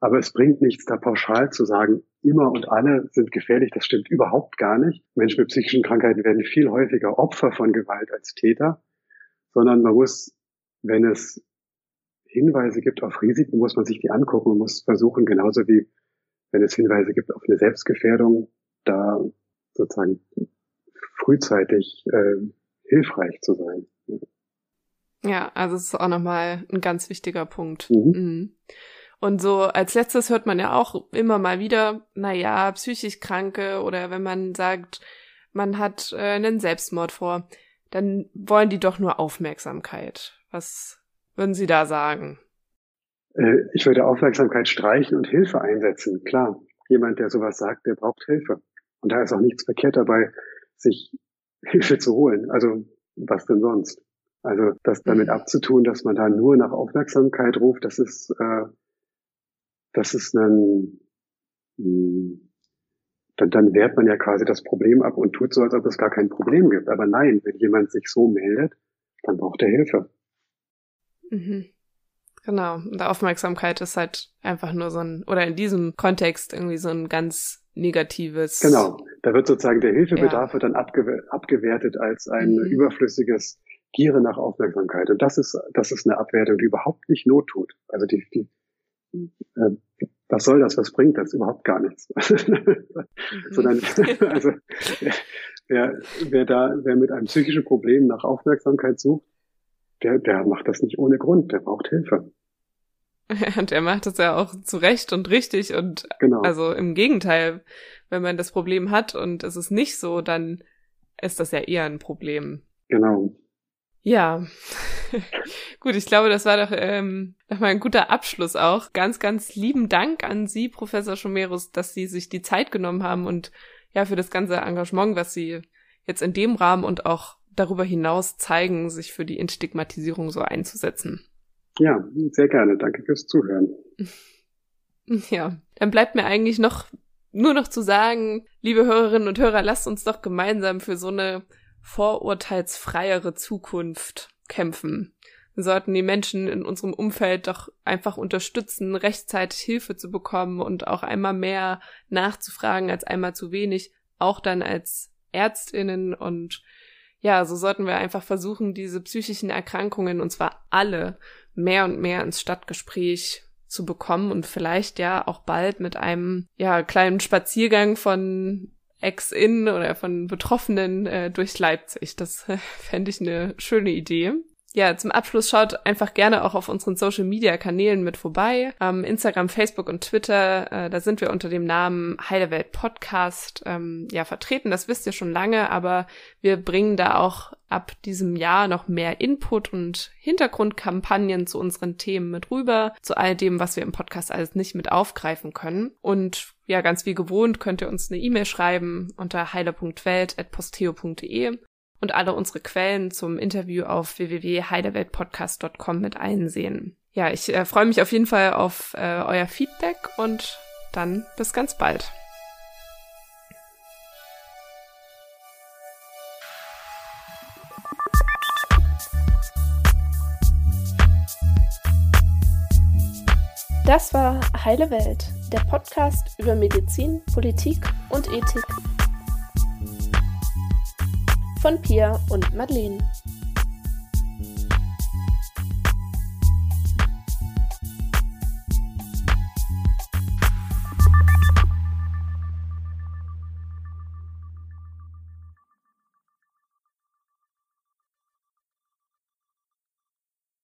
Aber es bringt nichts, da pauschal zu sagen, immer und alle sind gefährlich. Das stimmt überhaupt gar nicht. Menschen mit psychischen Krankheiten werden viel häufiger Opfer von Gewalt als Täter, sondern man muss, wenn es Hinweise gibt auf Risiken, muss man sich die angucken und muss versuchen, genauso wie wenn es Hinweise gibt auf eine Selbstgefährdung, da sozusagen frühzeitig äh, hilfreich zu sein. Ja, also es ist auch nochmal ein ganz wichtiger Punkt. Mhm. Mhm. Und so als letztes hört man ja auch immer mal wieder, na ja, psychisch Kranke oder wenn man sagt, man hat äh, einen Selbstmord vor, dann wollen die doch nur Aufmerksamkeit. Was würden Sie da sagen? Äh, ich würde Aufmerksamkeit streichen und Hilfe einsetzen. Klar, jemand, der sowas sagt, der braucht Hilfe. Und da ist auch nichts verkehrt dabei, sich Hilfe zu holen. Also was denn sonst? Also das damit mhm. abzutun, dass man da nur nach Aufmerksamkeit ruft, das ist äh, das ist ein, hm, dann, dann wehrt man ja quasi das Problem ab und tut so, als ob es gar kein Problem gibt. Aber nein, wenn jemand sich so meldet, dann braucht er Hilfe. Mhm. Genau. Und Aufmerksamkeit ist halt einfach nur so ein, oder in diesem Kontext irgendwie so ein ganz negatives. Genau. Da wird sozusagen der Hilfebedarf ja. wird dann abgew abgewertet als ein mhm. überflüssiges Giere nach Aufmerksamkeit. Und das ist, das ist eine Abwertung, die überhaupt nicht Not tut. Also die, die, äh, was soll das, was bringt das? Überhaupt gar nichts. Sondern, also, wer, wer da, wer mit einem psychischen Problem nach Aufmerksamkeit sucht, der, der macht das nicht ohne Grund, der braucht Hilfe. Und er macht es ja auch zu Recht und richtig und genau. also im Gegenteil, wenn man das Problem hat und es ist nicht so, dann ist das ja eher ein Problem. Genau. Ja, gut, ich glaube, das war doch ähm, nochmal ein guter Abschluss auch. Ganz, ganz lieben Dank an Sie, Professor Schomerus, dass Sie sich die Zeit genommen haben und ja, für das ganze Engagement, was Sie jetzt in dem Rahmen und auch darüber hinaus zeigen, sich für die Entstigmatisierung so einzusetzen. Ja, sehr gerne. Danke fürs Zuhören. Ja, dann bleibt mir eigentlich noch nur noch zu sagen, liebe Hörerinnen und Hörer, lasst uns doch gemeinsam für so eine vorurteilsfreiere Zukunft kämpfen. Wir sollten die Menschen in unserem Umfeld doch einfach unterstützen, rechtzeitig Hilfe zu bekommen und auch einmal mehr nachzufragen als einmal zu wenig, auch dann als Ärztinnen und ja, so sollten wir einfach versuchen, diese psychischen Erkrankungen, und zwar alle, mehr und mehr ins Stadtgespräch zu bekommen und vielleicht ja auch bald mit einem ja kleinen Spaziergang von Ex-In oder von Betroffenen äh, durch Leipzig. Das äh, fände ich eine schöne Idee. Ja, zum Abschluss schaut einfach gerne auch auf unseren Social Media Kanälen mit vorbei. Ähm, Instagram, Facebook und Twitter, äh, da sind wir unter dem Namen Heile Welt Podcast ähm, ja vertreten. Das wisst ihr schon lange, aber wir bringen da auch ab diesem Jahr noch mehr Input und Hintergrundkampagnen zu unseren Themen mit rüber, zu all dem, was wir im Podcast alles nicht mit aufgreifen können. Und ja, ganz wie gewohnt könnt ihr uns eine E-Mail schreiben unter heile.welt.posteo.de und alle unsere Quellen zum Interview auf www.heideweltpodcast.com mit einsehen. Ja, ich äh, freue mich auf jeden Fall auf äh, euer Feedback und dann bis ganz bald. Das war Heile Welt, der Podcast über Medizin, Politik und Ethik von Pia und Madeleine.